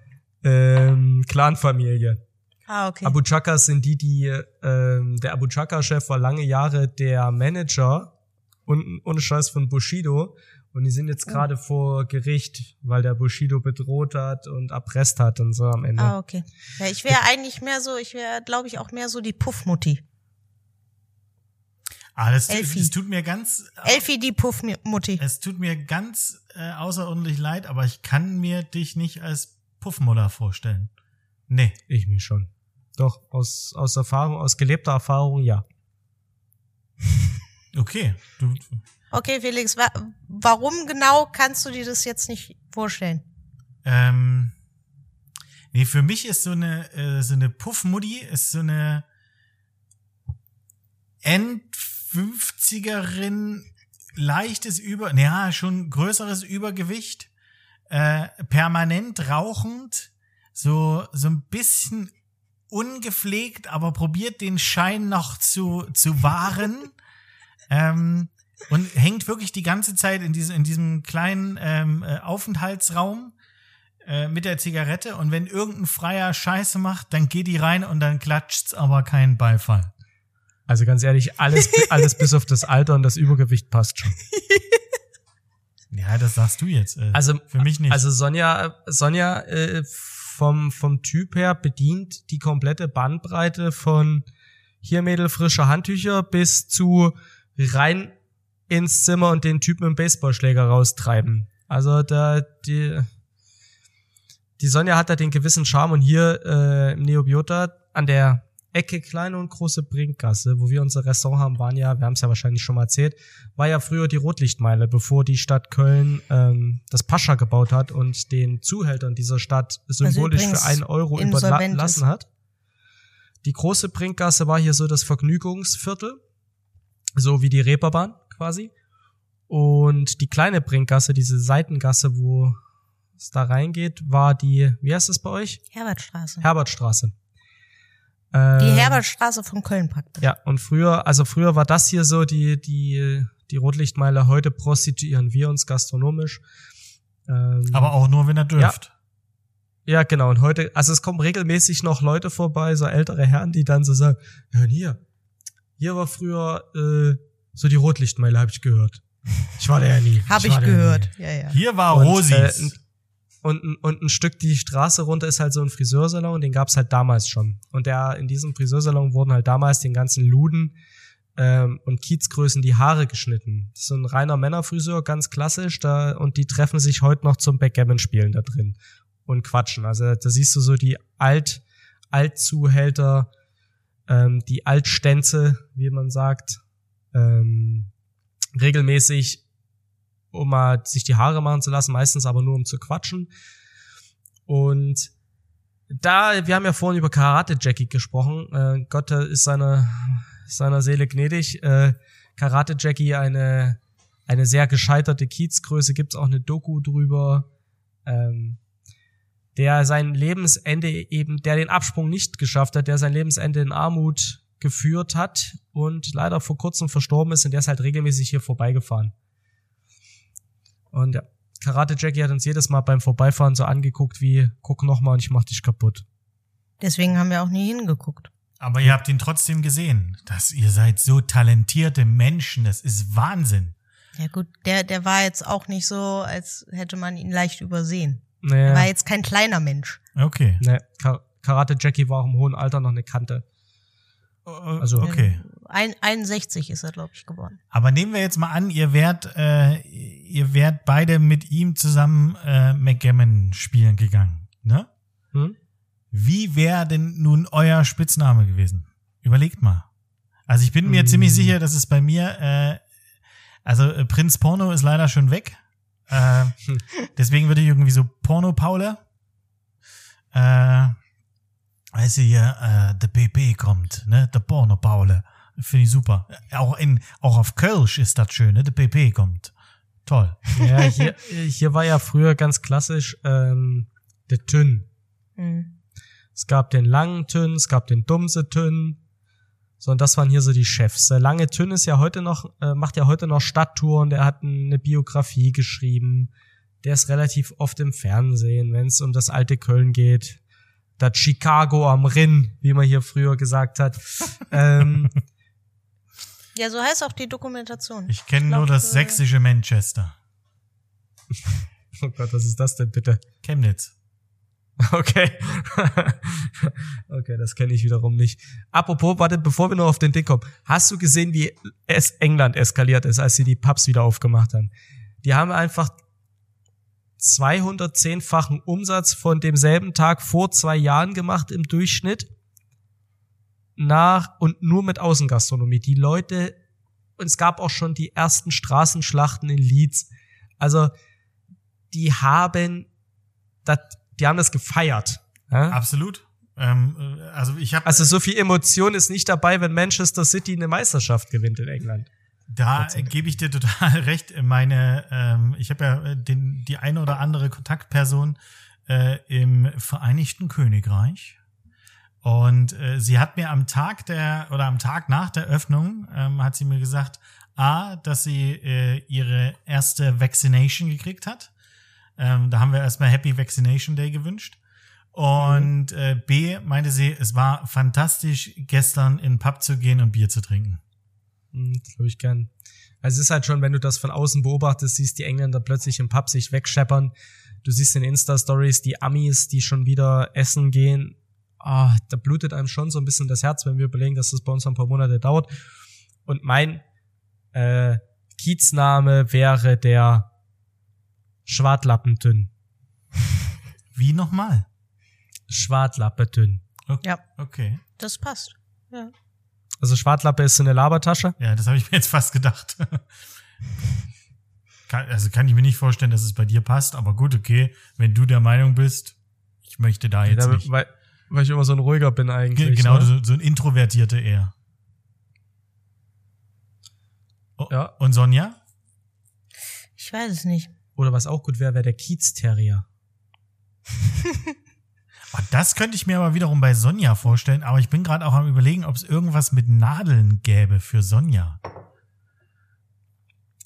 ähm, Clanfamilie. Ah, okay. Abu Chakas sind die, die ähm, der Abu Chaka-Chef war lange Jahre der Manager und ohne Scheiß von Bushido und die sind jetzt gerade vor Gericht, weil der Bushido bedroht hat und erpresst hat und so am Ende. ah, okay. Ja, ich wäre eigentlich mehr so, ich wäre, glaube ich, auch mehr so die Puffmutti. Ah, das, Elfi. das tut mir ganz, Elfi die Puffmutti. es tut mir ganz äh, außerordentlich leid, aber ich kann mir dich nicht als Puffmutter vorstellen. Nee. Ich mich schon. Doch, aus, aus Erfahrung, aus gelebter Erfahrung, ja. Okay. Du, Okay, Felix, wa warum genau kannst du dir das jetzt nicht vorstellen? ähm, nee, für mich ist so eine, äh, so eine Puffmuddi ist so eine End-50erin, leichtes Über, naja, schon größeres Übergewicht, äh, permanent rauchend, so, so ein bisschen ungepflegt, aber probiert den Schein noch zu, zu wahren. ähm, und hängt wirklich die ganze Zeit in, diesem in diesem kleinen ähm, äh, Aufenthaltsraum äh, mit der Zigarette und wenn irgendein Freier Scheiße macht, dann geht die rein und dann klatscht's aber keinen Beifall. Also ganz ehrlich, alles, alles bis auf das Alter und das Übergewicht passt schon. Ja, das sagst du jetzt. Äh, Also für mich nicht. Also Sonja, Sonja äh, vom vom Typ her bedient die komplette Bandbreite von hier Mädel frische Handtücher bis zu rein ins Zimmer und den Typen im Baseballschläger raustreiben. Also da die die Sonja hat da den gewissen Charme und hier äh, im Neobiota an der Ecke kleine und große Brinkgasse, wo wir unser Restaurant haben, waren ja, wir haben es ja wahrscheinlich schon mal erzählt, war ja früher die Rotlichtmeile, bevor die Stadt Köln ähm, das Pascha gebaut hat und den Zuhältern dieser Stadt symbolisch übrigens für einen Euro überlassen hat. Die große Brinkgasse war hier so das Vergnügungsviertel, so wie die Reeperbahn quasi. Und die kleine Brinkgasse, diese Seitengasse, wo es da reingeht, war die, wie heißt es bei euch? Herbertstraße. Herbertstraße. die Ähm, Herbertstraße von Köln praktisch. ja, und früher, also früher war das hier so die, die, Die Rotlichtmeile heute prostituieren wir uns gastronomisch. Ähm, Aber auch nur, wenn er dürft. ja, genau. Und heute, also es kommen regelmäßig noch Leute vorbei, so ältere Herren, die dann so sagen, ja, hier, hier war früher äh, so die Rotlichtmeile, habe ich gehört. Ich war da ja nie. Habe ich ja gehört. Ja, ja. Hier war Und, Rosis. äh, Und, ein- und ein Stück die Straße runter ist halt so ein Friseursalon, den gab's halt damals schon. Und der, in diesem Friseursalon wurden halt damals den ganzen Luden ähm, und Kiezgrößen die Haare geschnitten. Das ist so ein reiner Männerfriseur, ganz klassisch, da, und die treffen sich heute noch zum Backgammon-Spielen da drin und quatschen. Also da siehst du so die Alt, Altzuhälter, ähm, die Altstänze, wie man sagt, ähm, regelmäßig um mal sich die Haare machen zu lassen, meistens aber nur um zu quatschen. Und da, wir haben ja vorhin über Karate Jackie gesprochen. Äh, Gott ist seiner, seiner Seele gnädig. Äh, Karate Jackie, eine, eine sehr gescheiterte Kiezgröße, gibt's auch eine Doku drüber. Ähm, der sein Lebensende eben, der den Absprung nicht geschafft hat, der sein Lebensende in Armut geführt hat und leider vor kurzem verstorben ist und der ist halt regelmäßig hier vorbeigefahren. Und ja, Karate Jackie hat uns jedes Mal beim Vorbeifahren so angeguckt wie, guck noch mal und ich mach dich kaputt. Deswegen haben wir auch nie hingeguckt. Aber ihr habt ihn trotzdem gesehen. Dass ihr seid so talentierte Menschen. Das ist Wahnsinn. Ja gut, der, der war jetzt auch nicht so, als hätte man ihn leicht übersehen. Er Naja, war jetzt kein kleiner Mensch. Okay. ne, Ka Karate Jackie war auch im hohen Alter noch eine Kante. Also, okay. Ein, 61 ist er, glaube ich, geworden. Aber nehmen wir jetzt mal an, ihr wärt, äh, ihr wärt beide mit ihm zusammen äh, McGammon spielen gegangen. Ne? Hm? Wie wäre denn nun euer Spitzname gewesen? Überlegt mal. Also ich bin mir Mm. ziemlich sicher, dass es bei mir, äh, also äh, Prinz Porno ist leider schon weg. Äh, deswegen würde ich irgendwie so Porno Paule. Äh, weißt du hier, äh, der PP kommt, ne? Der Porno Paule. Finde ich super. Auch in, auch auf Kölsch ist das schön, ne? Der PP kommt. Toll. Ja, hier, hier war ja früher ganz klassisch ähm, der Tünn. Hm. Es gab den langen Tünn, es gab den Dumse Tünn. So, und das waren hier so die Chefs. Der lange Tünn ist ja heute noch, äh, macht ja heute noch Stadttouren, der hat eine Biografie geschrieben. Der ist relativ oft im Fernsehen, wenn es um das alte Köln geht. Das Chicago am Rinn, wie man hier früher gesagt hat. ähm, Ja, so heißt auch die Dokumentation. Ich kenne nur das äh, sächsische Manchester. oh Gott, was ist das denn bitte? Chemnitz. Okay. okay, das kenne ich wiederum nicht. Apropos, warte, bevor wir noch auf den Ding kommen. Hast du gesehen, wie es England eskaliert ist, als sie die Pubs wieder aufgemacht haben? Die haben einfach 210-fachen Umsatz von demselben Tag vor zwei Jahren gemacht im Durchschnitt. Nach und nur mit Außengastronomie. Die Leute, und es gab auch schon die ersten Straßenschlachten in Leeds. Also, die haben das, die haben das gefeiert. Ja? Absolut. Ähm, äh, also ich habe Also so viel Emotion ist nicht dabei, wenn Manchester City eine Meisterschaft gewinnt in England. Da gebe ich dir total recht. Meine, ähm, ich habe ja äh, den, die eine oder andere Kontaktperson äh, im Vereinigten Königreich. Und äh, sie hat mir am Tag der oder am Tag nach der Öffnung ähm, hat sie mir gesagt, a, dass sie äh, ihre erste Vaccination gekriegt hat. Ähm, da haben wir erstmal Happy Vaccination Day gewünscht. Und äh, B meinte sie, es war fantastisch, gestern in den Pub zu gehen und Bier zu trinken. Hm, das glaube ich gern. Also es ist halt schon, wenn du das von außen beobachtest, siehst die Engländer plötzlich im Pub sich wegscheppern. Du siehst in Insta-Stories die Amis, die schon wieder essen gehen. Ah, da blutet einem schon so ein bisschen das Herz, wenn wir überlegen, dass das bei uns ein paar Monate dauert. Und mein äh, Kiezname wäre der Schwartlappentünn. Wie nochmal? Schwartlappetünn. Ja, Okay. das passt. Ja. Also Schwartlappe ist so eine Labertasche. Ja, das habe ich mir jetzt fast gedacht. kann, also kann ich mir nicht vorstellen, dass es bei dir passt, aber gut, okay, wenn du der Meinung bist, ich möchte da jetzt Ja, nicht. weil, weil ich immer so ein ruhiger bin eigentlich. Ge- Genau, ne? so, so ein Introvertierte eher. Oh, Ja. Und Sonja? Ich weiß es nicht. Oder was auch gut wäre, wäre der Kiez-Terrier. Oh, das könnte ich mir aber wiederum bei Sonja vorstellen, aber ich bin gerade auch am überlegen, ob es irgendwas mit Nadeln gäbe für Sonja.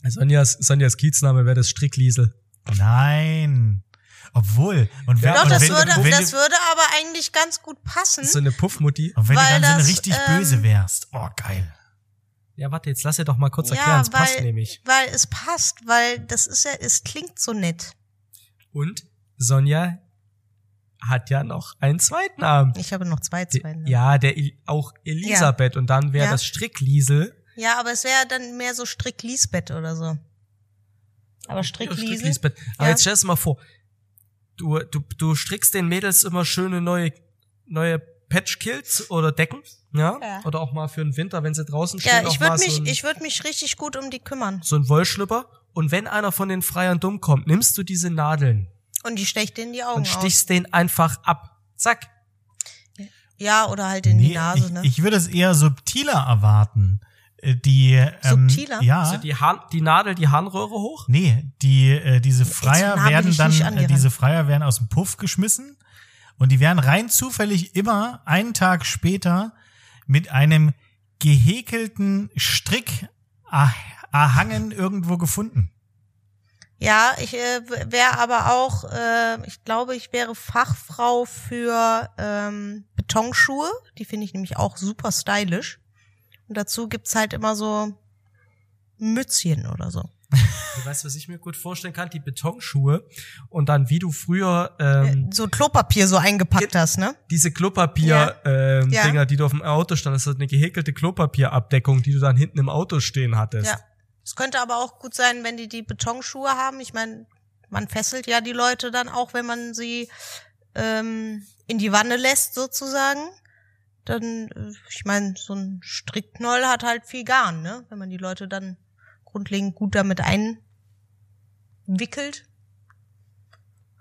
Sonjas, Sonjas Kiezname wäre das Strickliesel. Nein. Obwohl. Und wenn, Doch, und das, wenn, würde, wenn, das du, würde aber eigentlich ganz gut passen. So eine Puffmutti. und wenn du dann so eine das, richtig ähm, böse wärst. Oh, geil. Ja, warte, jetzt lass ihr doch mal kurz Ja, erklären. Es passt weil- nämlich. Weil es passt, weil das ist ja, es klingt so nett. Und Sonja hat ja noch einen zweiten Namen. Ich habe noch zwei Zweiten. Ja, der auch Elisabeth. Und dann wäre Ja. das Strickliesel. Ja, aber es wäre dann mehr so Strick-Liesbett oder so. Aber Strick-Liesel? Strickliesbett. Aber Ja. jetzt stell dir mal vor, du, du, du strickst den Mädels immer schöne neue, neue Patchkilts oder Decken, ja? Ja. Oder auch mal für den Winter, wenn sie draußen stehen, Ja, ich würde so mich, ein, ich würde mich richtig gut um die kümmern. so ein Wollschlüpper. Und wenn einer von den Freiern dumm kommt, nimmst du diese Nadeln Und die stecht in die Augen und aus. stichst den einfach ab. Zack. Ja, oder halt in die Nase, ich, ne? ich würde es eher subtiler erwarten. Äh, Die, ähm, Subtiler? Ja. Also die, Hahn, die Nadel, die Harnröhre hoch. Nee, die, äh, diese Freier werden dann, dir äh, diese Freier werden aus dem Puff geschmissen und die werden rein zufällig immer einen Tag später mit einem gehäkelten Strick erhangen irgendwo gefunden. Ja, ich äh, wäre aber auch, äh, ich glaube, ich wäre Fachfrau für ähm, Betonschuhe. Die finde ich nämlich auch super stylisch. Und dazu gibt's halt immer so Mützchen oder so. Du weißt, was ich mir gut vorstellen kann? Die Betonschuhe. Und dann, wie du früher ähm, So Klopapier so eingepackt Ge- hast, ne? diese Klopapier-Dinger, Ja. Dinger, die du auf dem Auto stand, das ist eine gehäkelte Klopapierabdeckung, die du dann hinten im Auto stehen hattest. Ja. Es könnte aber auch gut sein, wenn die die Betonschuhe haben. Ich meine, man fesselt ja die Leute dann auch, wenn man sie ähm, in die Wanne lässt, sozusagen. Dann, äh, ich meine, so ein Strickknoll hat halt viel Garn, ne? Wenn man die Leute dann grundlegend gut damit einwickelt.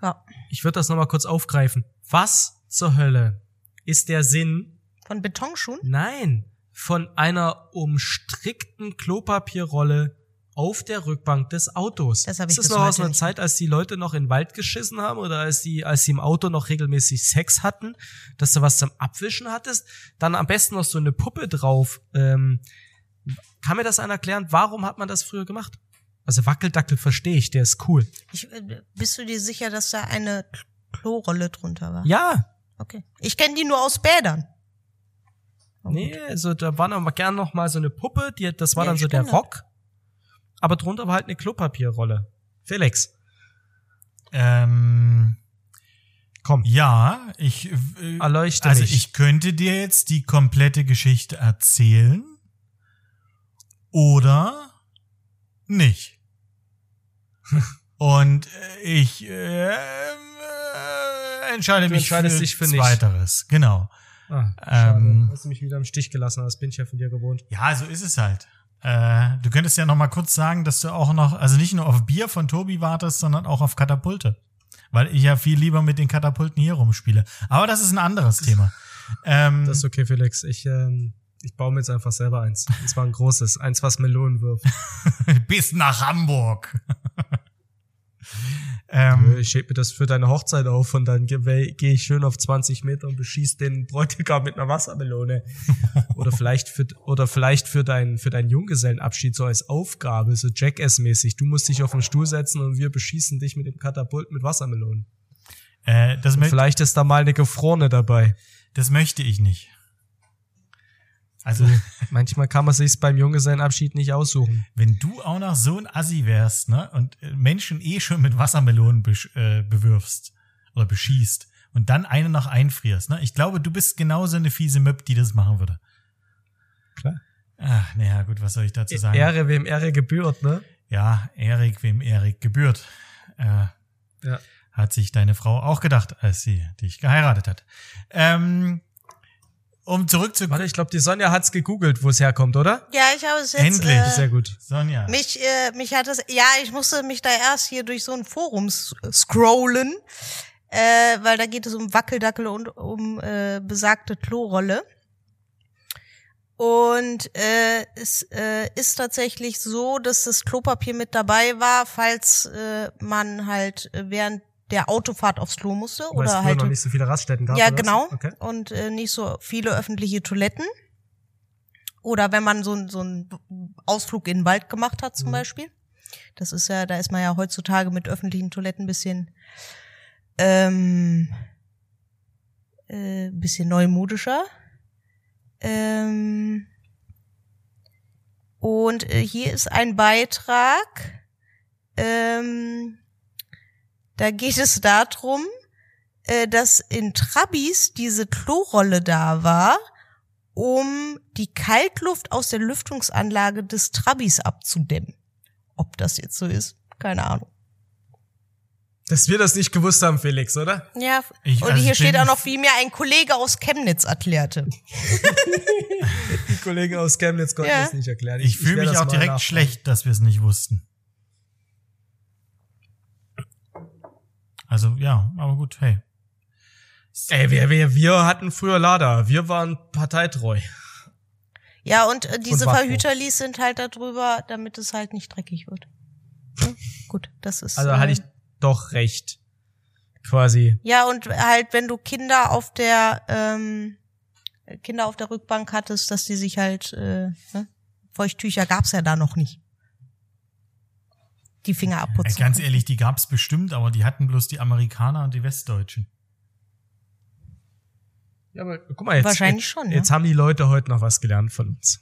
Ja. Ich würde das nochmal kurz aufgreifen. Was zur Hölle ist der Sinn, Von Betonschuhen? nein, von einer umstrickten Klopapierrolle auf der Rückbank des Autos? Das hab ich ist das bis noch aus einer. Zeit, als die Leute noch in den Wald geschissen haben oder als die, als sie im Auto noch regelmäßig Sex hatten, dass du was zum Abwischen hattest? Dann am besten noch so eine Puppe drauf. Ähm, kann mir das einer erklären? Warum hat man das früher gemacht? Also Wackeldackel verstehe ich, der ist cool. Ich, äh, bist du dir sicher, dass da eine Klorolle drunter war? Ja, Okay. Ich kenne die nur aus Bädern. Nee, also da war noch gern noch mal so eine Puppe, die, das war Ja, dann so der. Rock. Aber drunter war halt eine Klopapierrolle. Felix, Ähm, komm, ja, ich, äh, erleuchte also mich. ich könnte dir jetzt die komplette Geschichte erzählen oder nicht. Und äh, ich äh, äh, entscheide Du mich für, dich für nicht. Zweiteres. Genau. Ah, schade. ähm, Hast du mich wieder im Stich gelassen, das bin ich ja von dir gewohnt. Ja, so ist es halt. Äh, du könntest ja noch mal kurz sagen, dass du auch noch, also nicht nur auf Bier von Tobi wartest, sondern auch auf Katapulte. Weil ich ja viel lieber mit den Katapulten hier rumspiele. Aber das ist ein anderes Thema. Ähm, Das ist okay, Felix. Ich, ähm, ich baue mir jetzt einfach selber eins. Und zwar ein großes, eins, was Melonen wirft. bis nach Hamburg. Ähm, Ich heb mir das für deine Hochzeit auf und dann gehe geh ich schön auf 20 Meter und beschieß den Bräutigam mit einer Wassermelone. oder vielleicht für, oder vielleicht für deinen, für deinen Junggesellenabschied so als Aufgabe, so Jackass-mäßig. Du musst dich auf den Stuhl setzen und wir beschießen dich mit dem Katapult mit Wassermelonen. äh, das, Und vielleicht ist da mal eine gefrorene dabei. das möchte ich nicht. Also, Manchmal kann man sich's beim Junggesellenabschied nicht aussuchen. wenn du auch noch so ein Assi wärst, ne, und äh, Menschen eh schon mit Wassermelonen besch äh, bewirfst oder beschießt und dann eine noch einfrierst, ne, ich glaube, du bist genauso eine fiese Möb, die das machen würde. Klar. Ach, naja, gut, was soll ich dazu sagen? Ehre, wem Ehre gebührt, ne? Ja, Erik, wem Erik gebührt. Äh, Ja. Hat sich deine Frau auch gedacht, als sie dich geheiratet hat. Ähm, um zurückzukommen. Warte, ich glaube, die Sonja hat's gegoogelt, wo es herkommt, oder? Ja, ich habe es jetzt. Endlich. Äh, Sehr gut. Sonja. Mich, äh, mich hat das, ja, ich musste mich da erst hier durch so ein Forum scrollen, äh, weil da geht es um Wackeldackel und um äh, besagte Klorolle. Und äh, es äh, ist tatsächlich so, dass das Klopapier mit dabei war, falls äh, man halt äh, während der Autofahrt aufs Klo musste Weil es oder früher halt noch nicht so viele Raststätten gab. ja, genau. Okay. Und äh, nicht so viele öffentliche Toiletten. Oder wenn man so, ein- so einen Ausflug in den Wald gemacht hat Mhm. zum Beispiel. Das ist ja, da ist man ja heutzutage mit öffentlichen Toiletten ein bisschen, ähm, äh, bisschen neumodischer. Ähm, und äh, hier ist ein Beitrag. Ähm, da geht es darum, äh, dass in Trabis diese Klorolle da war, um die Kaltluft aus der Lüftungsanlage des Trabis abzudämmen. Ob das jetzt so ist, keine Ahnung. Dass wir das nicht gewusst haben, Felix, oder? Ja, Ich- und also hier ich steht auch noch, wie mir ein Kollege aus Chemnitz erklärte. Die Kollegen aus Chemnitz konnten Ja. das nicht erklären. Ich fühle werd mich auch direkt nachfragen. schlecht, dass wir es nicht wussten. Also ja, aber gut, hey. Ey, wir, wir, wir hatten früher Lader. Wir waren parteitreu. Ja, und äh, diese wachwo. Verhüterlis sind halt darüber, damit es halt nicht dreckig wird. Hm? Gut, das ist. Also äh, hatte ich doch recht. Quasi. Ja, und halt, wenn du Kinder auf der ähm, Kinder auf der Rückbank hattest, dass die sich halt äh, ne? Feuchttücher gab's ja da noch nicht. Die Finger abputzen. ganz ehrlich, die gab's bestimmt, aber die hatten bloß die Amerikaner und die Westdeutschen. Ja, aber guck mal jetzt. Wahrscheinlich jetzt, schon, Jetzt ja. haben die Leute heute noch was gelernt von uns.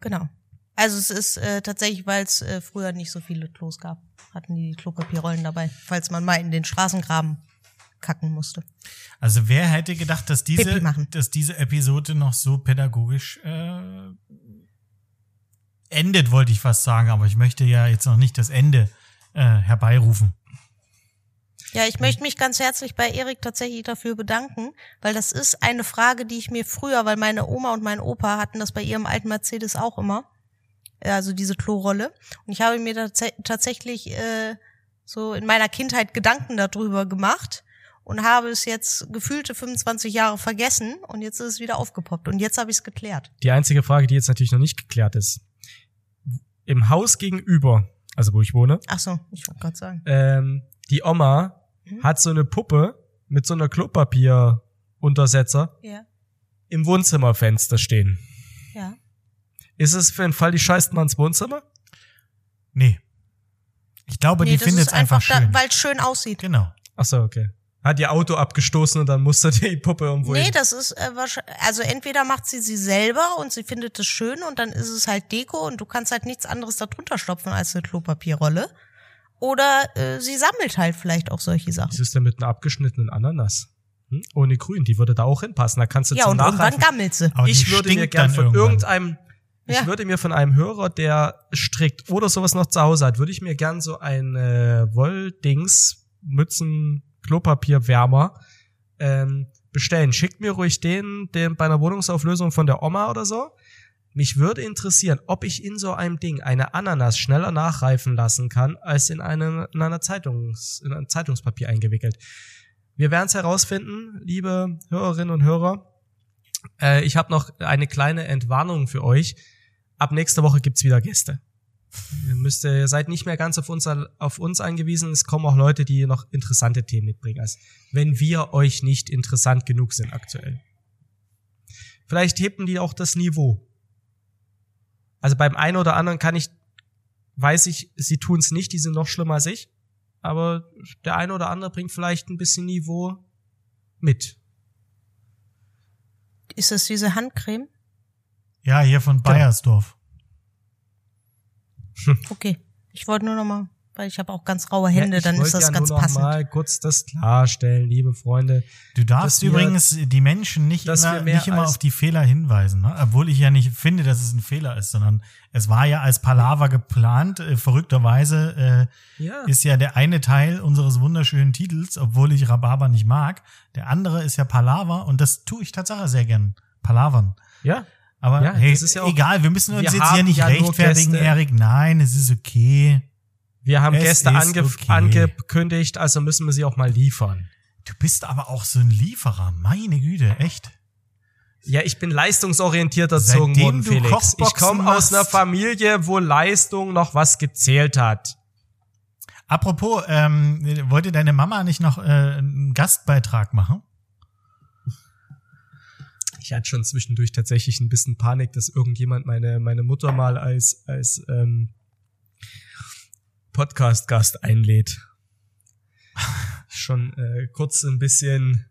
Genau. Also es ist äh, tatsächlich, weil es äh, früher nicht so viele Klos gab, hatten die Klopapierrollen dabei, falls man mal in den Straßengraben kacken musste. Also wer hätte gedacht, dass diese, dass diese Episode noch so pädagogisch äh, endet, wollte ich fast sagen, aber ich möchte ja jetzt noch nicht das Ende äh, herbeirufen. Ja, ich möchte mich ganz herzlich bei Erik tatsächlich dafür bedanken, weil das ist eine Frage, die ich mir früher, weil meine Oma und mein Opa hatten das bei ihrem alten Mercedes auch immer, äh, also diese Klorolle. Und ich habe mir tats tatsächlich äh, so in meiner Kindheit Gedanken darüber gemacht und habe es jetzt gefühlte 25 Jahre vergessen und jetzt ist es wieder aufgepoppt und jetzt habe ich es geklärt. Die einzige Frage, die jetzt natürlich noch nicht geklärt ist. Im Haus gegenüber, also wo ich wohne, Ach so, ich wollte gerade sagen. ähm, die Oma Mhm. hat so eine Puppe mit so einer Klopapieruntersetzer Ja, im Wohnzimmerfenster stehen. ja. Ist es für den Fall, die scheißt mal ins Wohnzimmer? Nee. Ich glaube, die Nee, das findet es einfach da, schön. weil es schön aussieht. genau. Ach so, okay. Hat ihr Auto abgestoßen und dann musste die Puppe irgendwo Nee, hin. das ist äh, wahrscheinlich, also entweder macht sie sie selber und sie findet es schön und dann ist es halt Deko und du kannst halt nichts anderes darunter stopfen als eine Klopapierrolle. Oder äh, sie sammelt halt vielleicht auch solche Was Sachen. ist denn mit einer abgeschnittenen Ananas? Hm? Ohne Grün, die würde da auch hinpassen. Da kannst du Ja, zum und irgendwann Nachreifen. gammelt sie. Aber ich würde mir gern von irgendwann. irgendeinem, ich Ja. würde mir von einem Hörer, der strickt oder sowas noch zu Hause hat, würde ich mir gern so ein äh, Wolldings, Mützen, Klopapierwärmer ähm, bestellen. Schickt mir ruhig den, den bei einer Wohnungsauflösung von der Oma oder so. Mich würde interessieren, ob ich in so einem Ding eine Ananas schneller nachreifen lassen kann, als in einem in einer Zeitungs, in ein Zeitungspapier eingewickelt. Wir werden es herausfinden, liebe Hörerinnen und Hörer. Äh, ich habe noch eine kleine Entwarnung für euch. Ab nächster Woche gibt's wieder Gäste. Ihr müsst, ihr seid nicht mehr ganz auf uns, auf uns angewiesen. Es kommen auch Leute, die noch interessante Themen mitbringen, als wenn wir euch nicht interessant genug sind aktuell. Vielleicht heben die auch das Niveau. Also beim einen oder anderen kann ich, weiß ich, sie tun's nicht, die sind noch schlimmer als ich. Aber der eine oder andere bringt vielleicht ein bisschen Niveau mit. Ist das diese Handcreme? Ja, hier von Genau. Bayersdorf. Okay. Ich wollte nur noch mal, weil ich habe auch ganz raue Hände, Ja, dann ist das ja ganz nur noch passend. mal kurz das klarstellen, liebe Freunde. Du darfst wir- übrigens die Menschen nicht immer, nicht immer auf die Fehler hinweisen, ne? obwohl ich ja nicht finde, dass es ein Fehler ist, sondern es war ja als Palaver geplant. Äh, verrückterweise Ja. äh, ist ja der eine Teil unseres wunderschönen Titels, obwohl ich Rhabarber nicht mag. Der andere ist ja Palaver und das tue ich tatsächlich sehr gern. Palavern. ja. Aber Ja, hey, ja auch- egal, wir müssen uns wir jetzt hier nicht ja rechtfertigen. Erik. Nein, es ist okay. Wir haben Es Gäste ange okay. angekündigt, also müssen wir sie auch mal liefern. Du bist aber auch so ein Lieferer, meine Güte, echt. Ja, ich bin leistungsorientiert erzogen worden, Felix. Ich Kochboxen komme aus einer. Familie, wo Leistung noch was gezählt hat. Apropos, ähm, wollte deine Mama nicht noch äh, einen Gastbeitrag machen? Ich hatte schon zwischendurch tatsächlich ein bisschen Panik, dass irgendjemand meine, meine Mutter mal als, als, ähm, Podcast-Gast einlädt. Schon äh, kurz ein bisschen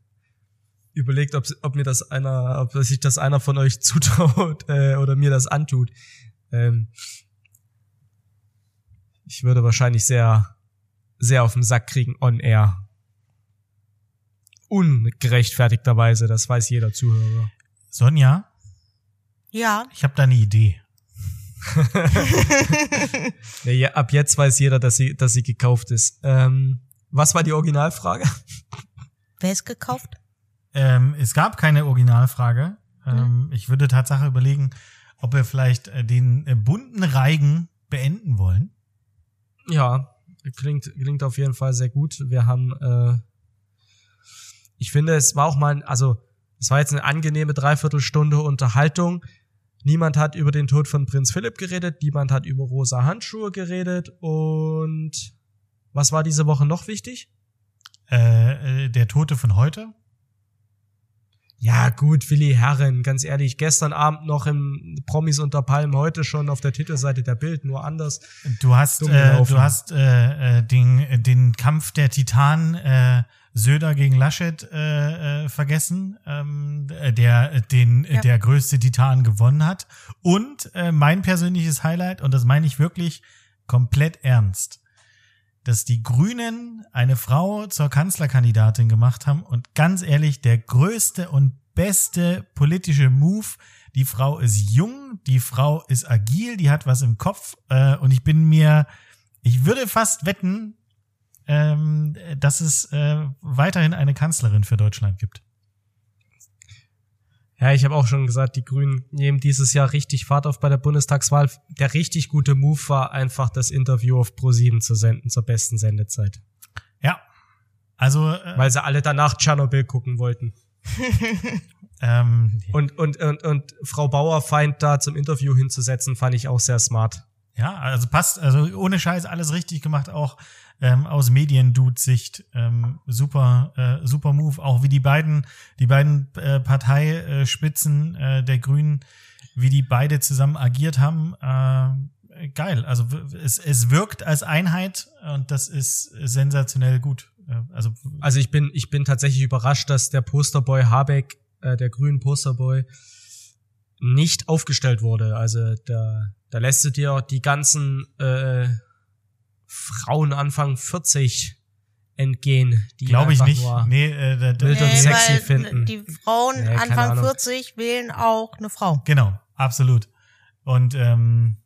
überlegt, ob, ob mir das einer, ob sich das einer von euch zutraut äh, oder mir das antut. Ähm, ich würde wahrscheinlich sehr, sehr auf den Sack kriegen on air. Ungerechtfertigterweise, das weiß jeder Zuhörer. Sonja, Ja, ich habe da eine Idee. Ja, ab jetzt weiß jeder, dass sie, dass sie gekauft ist. Ähm, was war die Originalfrage? wer ist gekauft? Ähm, es gab keine Originalfrage. Ähm, Ich würde Tatsache überlegen, ob wir vielleicht äh, den äh, bunten Reigen beenden wollen. Ja, klingt, klingt auf jeden Fall sehr gut. Wir haben, äh, ich finde, es war auch mal, also es war jetzt eine angenehme Dreiviertelstunde Unterhaltung. Niemand hat über den Tod von Prinz Philipp geredet, niemand hat über rosa Handschuhe geredet und was war diese Woche noch wichtig? Äh, äh, der Tote von heute. Ja, gut, Willi Herren, ganz ehrlich, gestern Abend noch im Promis unter Palmen, heute schon auf der Titelseite der Bild, nur anders. Du hast, äh, du hast äh, äh, den, den Kampf der Titanen äh, Söder gegen Laschet äh, äh, vergessen, ähm, äh, der äh, den äh, Ja. der größte Titan gewonnen hat. Und äh, mein persönliches Highlight, und das meine ich wirklich komplett ernst, dass die Grünen eine Frau zur Kanzlerkandidatin gemacht haben und ganz ehrlich, der größte und beste politische Move. Die Frau ist jung, die Frau ist agil, die hat was im Kopf äh, und ich bin mir, ich würde fast wetten, ähm, dass es äh, weiterhin eine Kanzlerin für Deutschland gibt. Ja, ich habe auch schon gesagt, die Grünen nehmen dieses Jahr richtig Fahrt auf bei der Bundestagswahl. Der richtig gute Move war einfach das Interview auf Pro7 zu senden zur besten Sendezeit, Ja, also äh, weil sie alle danach Tschernobyl gucken wollten. ähm, Und und und, und Frau Bauerfeind da zum Interview hinzusetzen, fand ich auch sehr smart. Ja, also passt, also ohne Scheiß alles richtig gemacht, auch ähm, aus Mediendude-Sicht. Ähm, super, äh, super Move. Auch wie die beiden, die beiden äh, Parteispitzen äh, der Grünen, wie die beide zusammen agiert haben. Äh, geil. Also es, es wirkt als Einheit und das ist sensationell gut. Äh, also Also ich bin ich bin tatsächlich überrascht, dass der Posterboy Habeck, äh, der grünen Posterboy, nicht aufgestellt wurde. Also da da lässt du dir die ganzen äh, Frauen Anfang 40 entgehen, die glaube ich nicht. Nee, äh, da, da, Wild und Nee, sexy weil finden. Die Frauen Nee, Anfang Ahnung. 40 wählen auch eine Frau. Genau, absolut. Und ähm,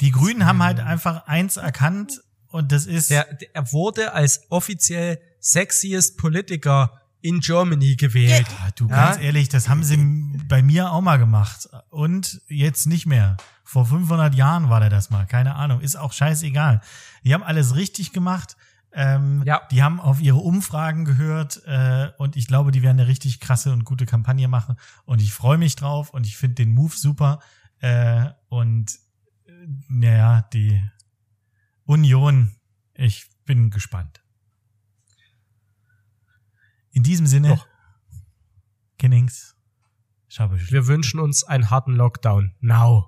die Grünen haben halt einfach eins erkannt und das ist der er wurde als offiziell sexiest Politiker in Germany gewählt. Ah, du, Ja? ganz ehrlich, das haben sie bei mir auch mal gemacht. Und jetzt nicht mehr. Vor 500 Jahren war der das mal. Keine Ahnung. Ist auch scheißegal. Die haben alles richtig gemacht. Ähm, Ja. Die haben auf ihre Umfragen gehört. Äh, und ich glaube, die werden eine richtig krasse und gute Kampagne machen. Und ich freue mich drauf. Und ich finde den Move super. Äh, und äh, naja, die Union, ich bin gespannt. In diesem Sinne, Doch. Kennings. Wir wünschen uns einen harten Lockdown. Now.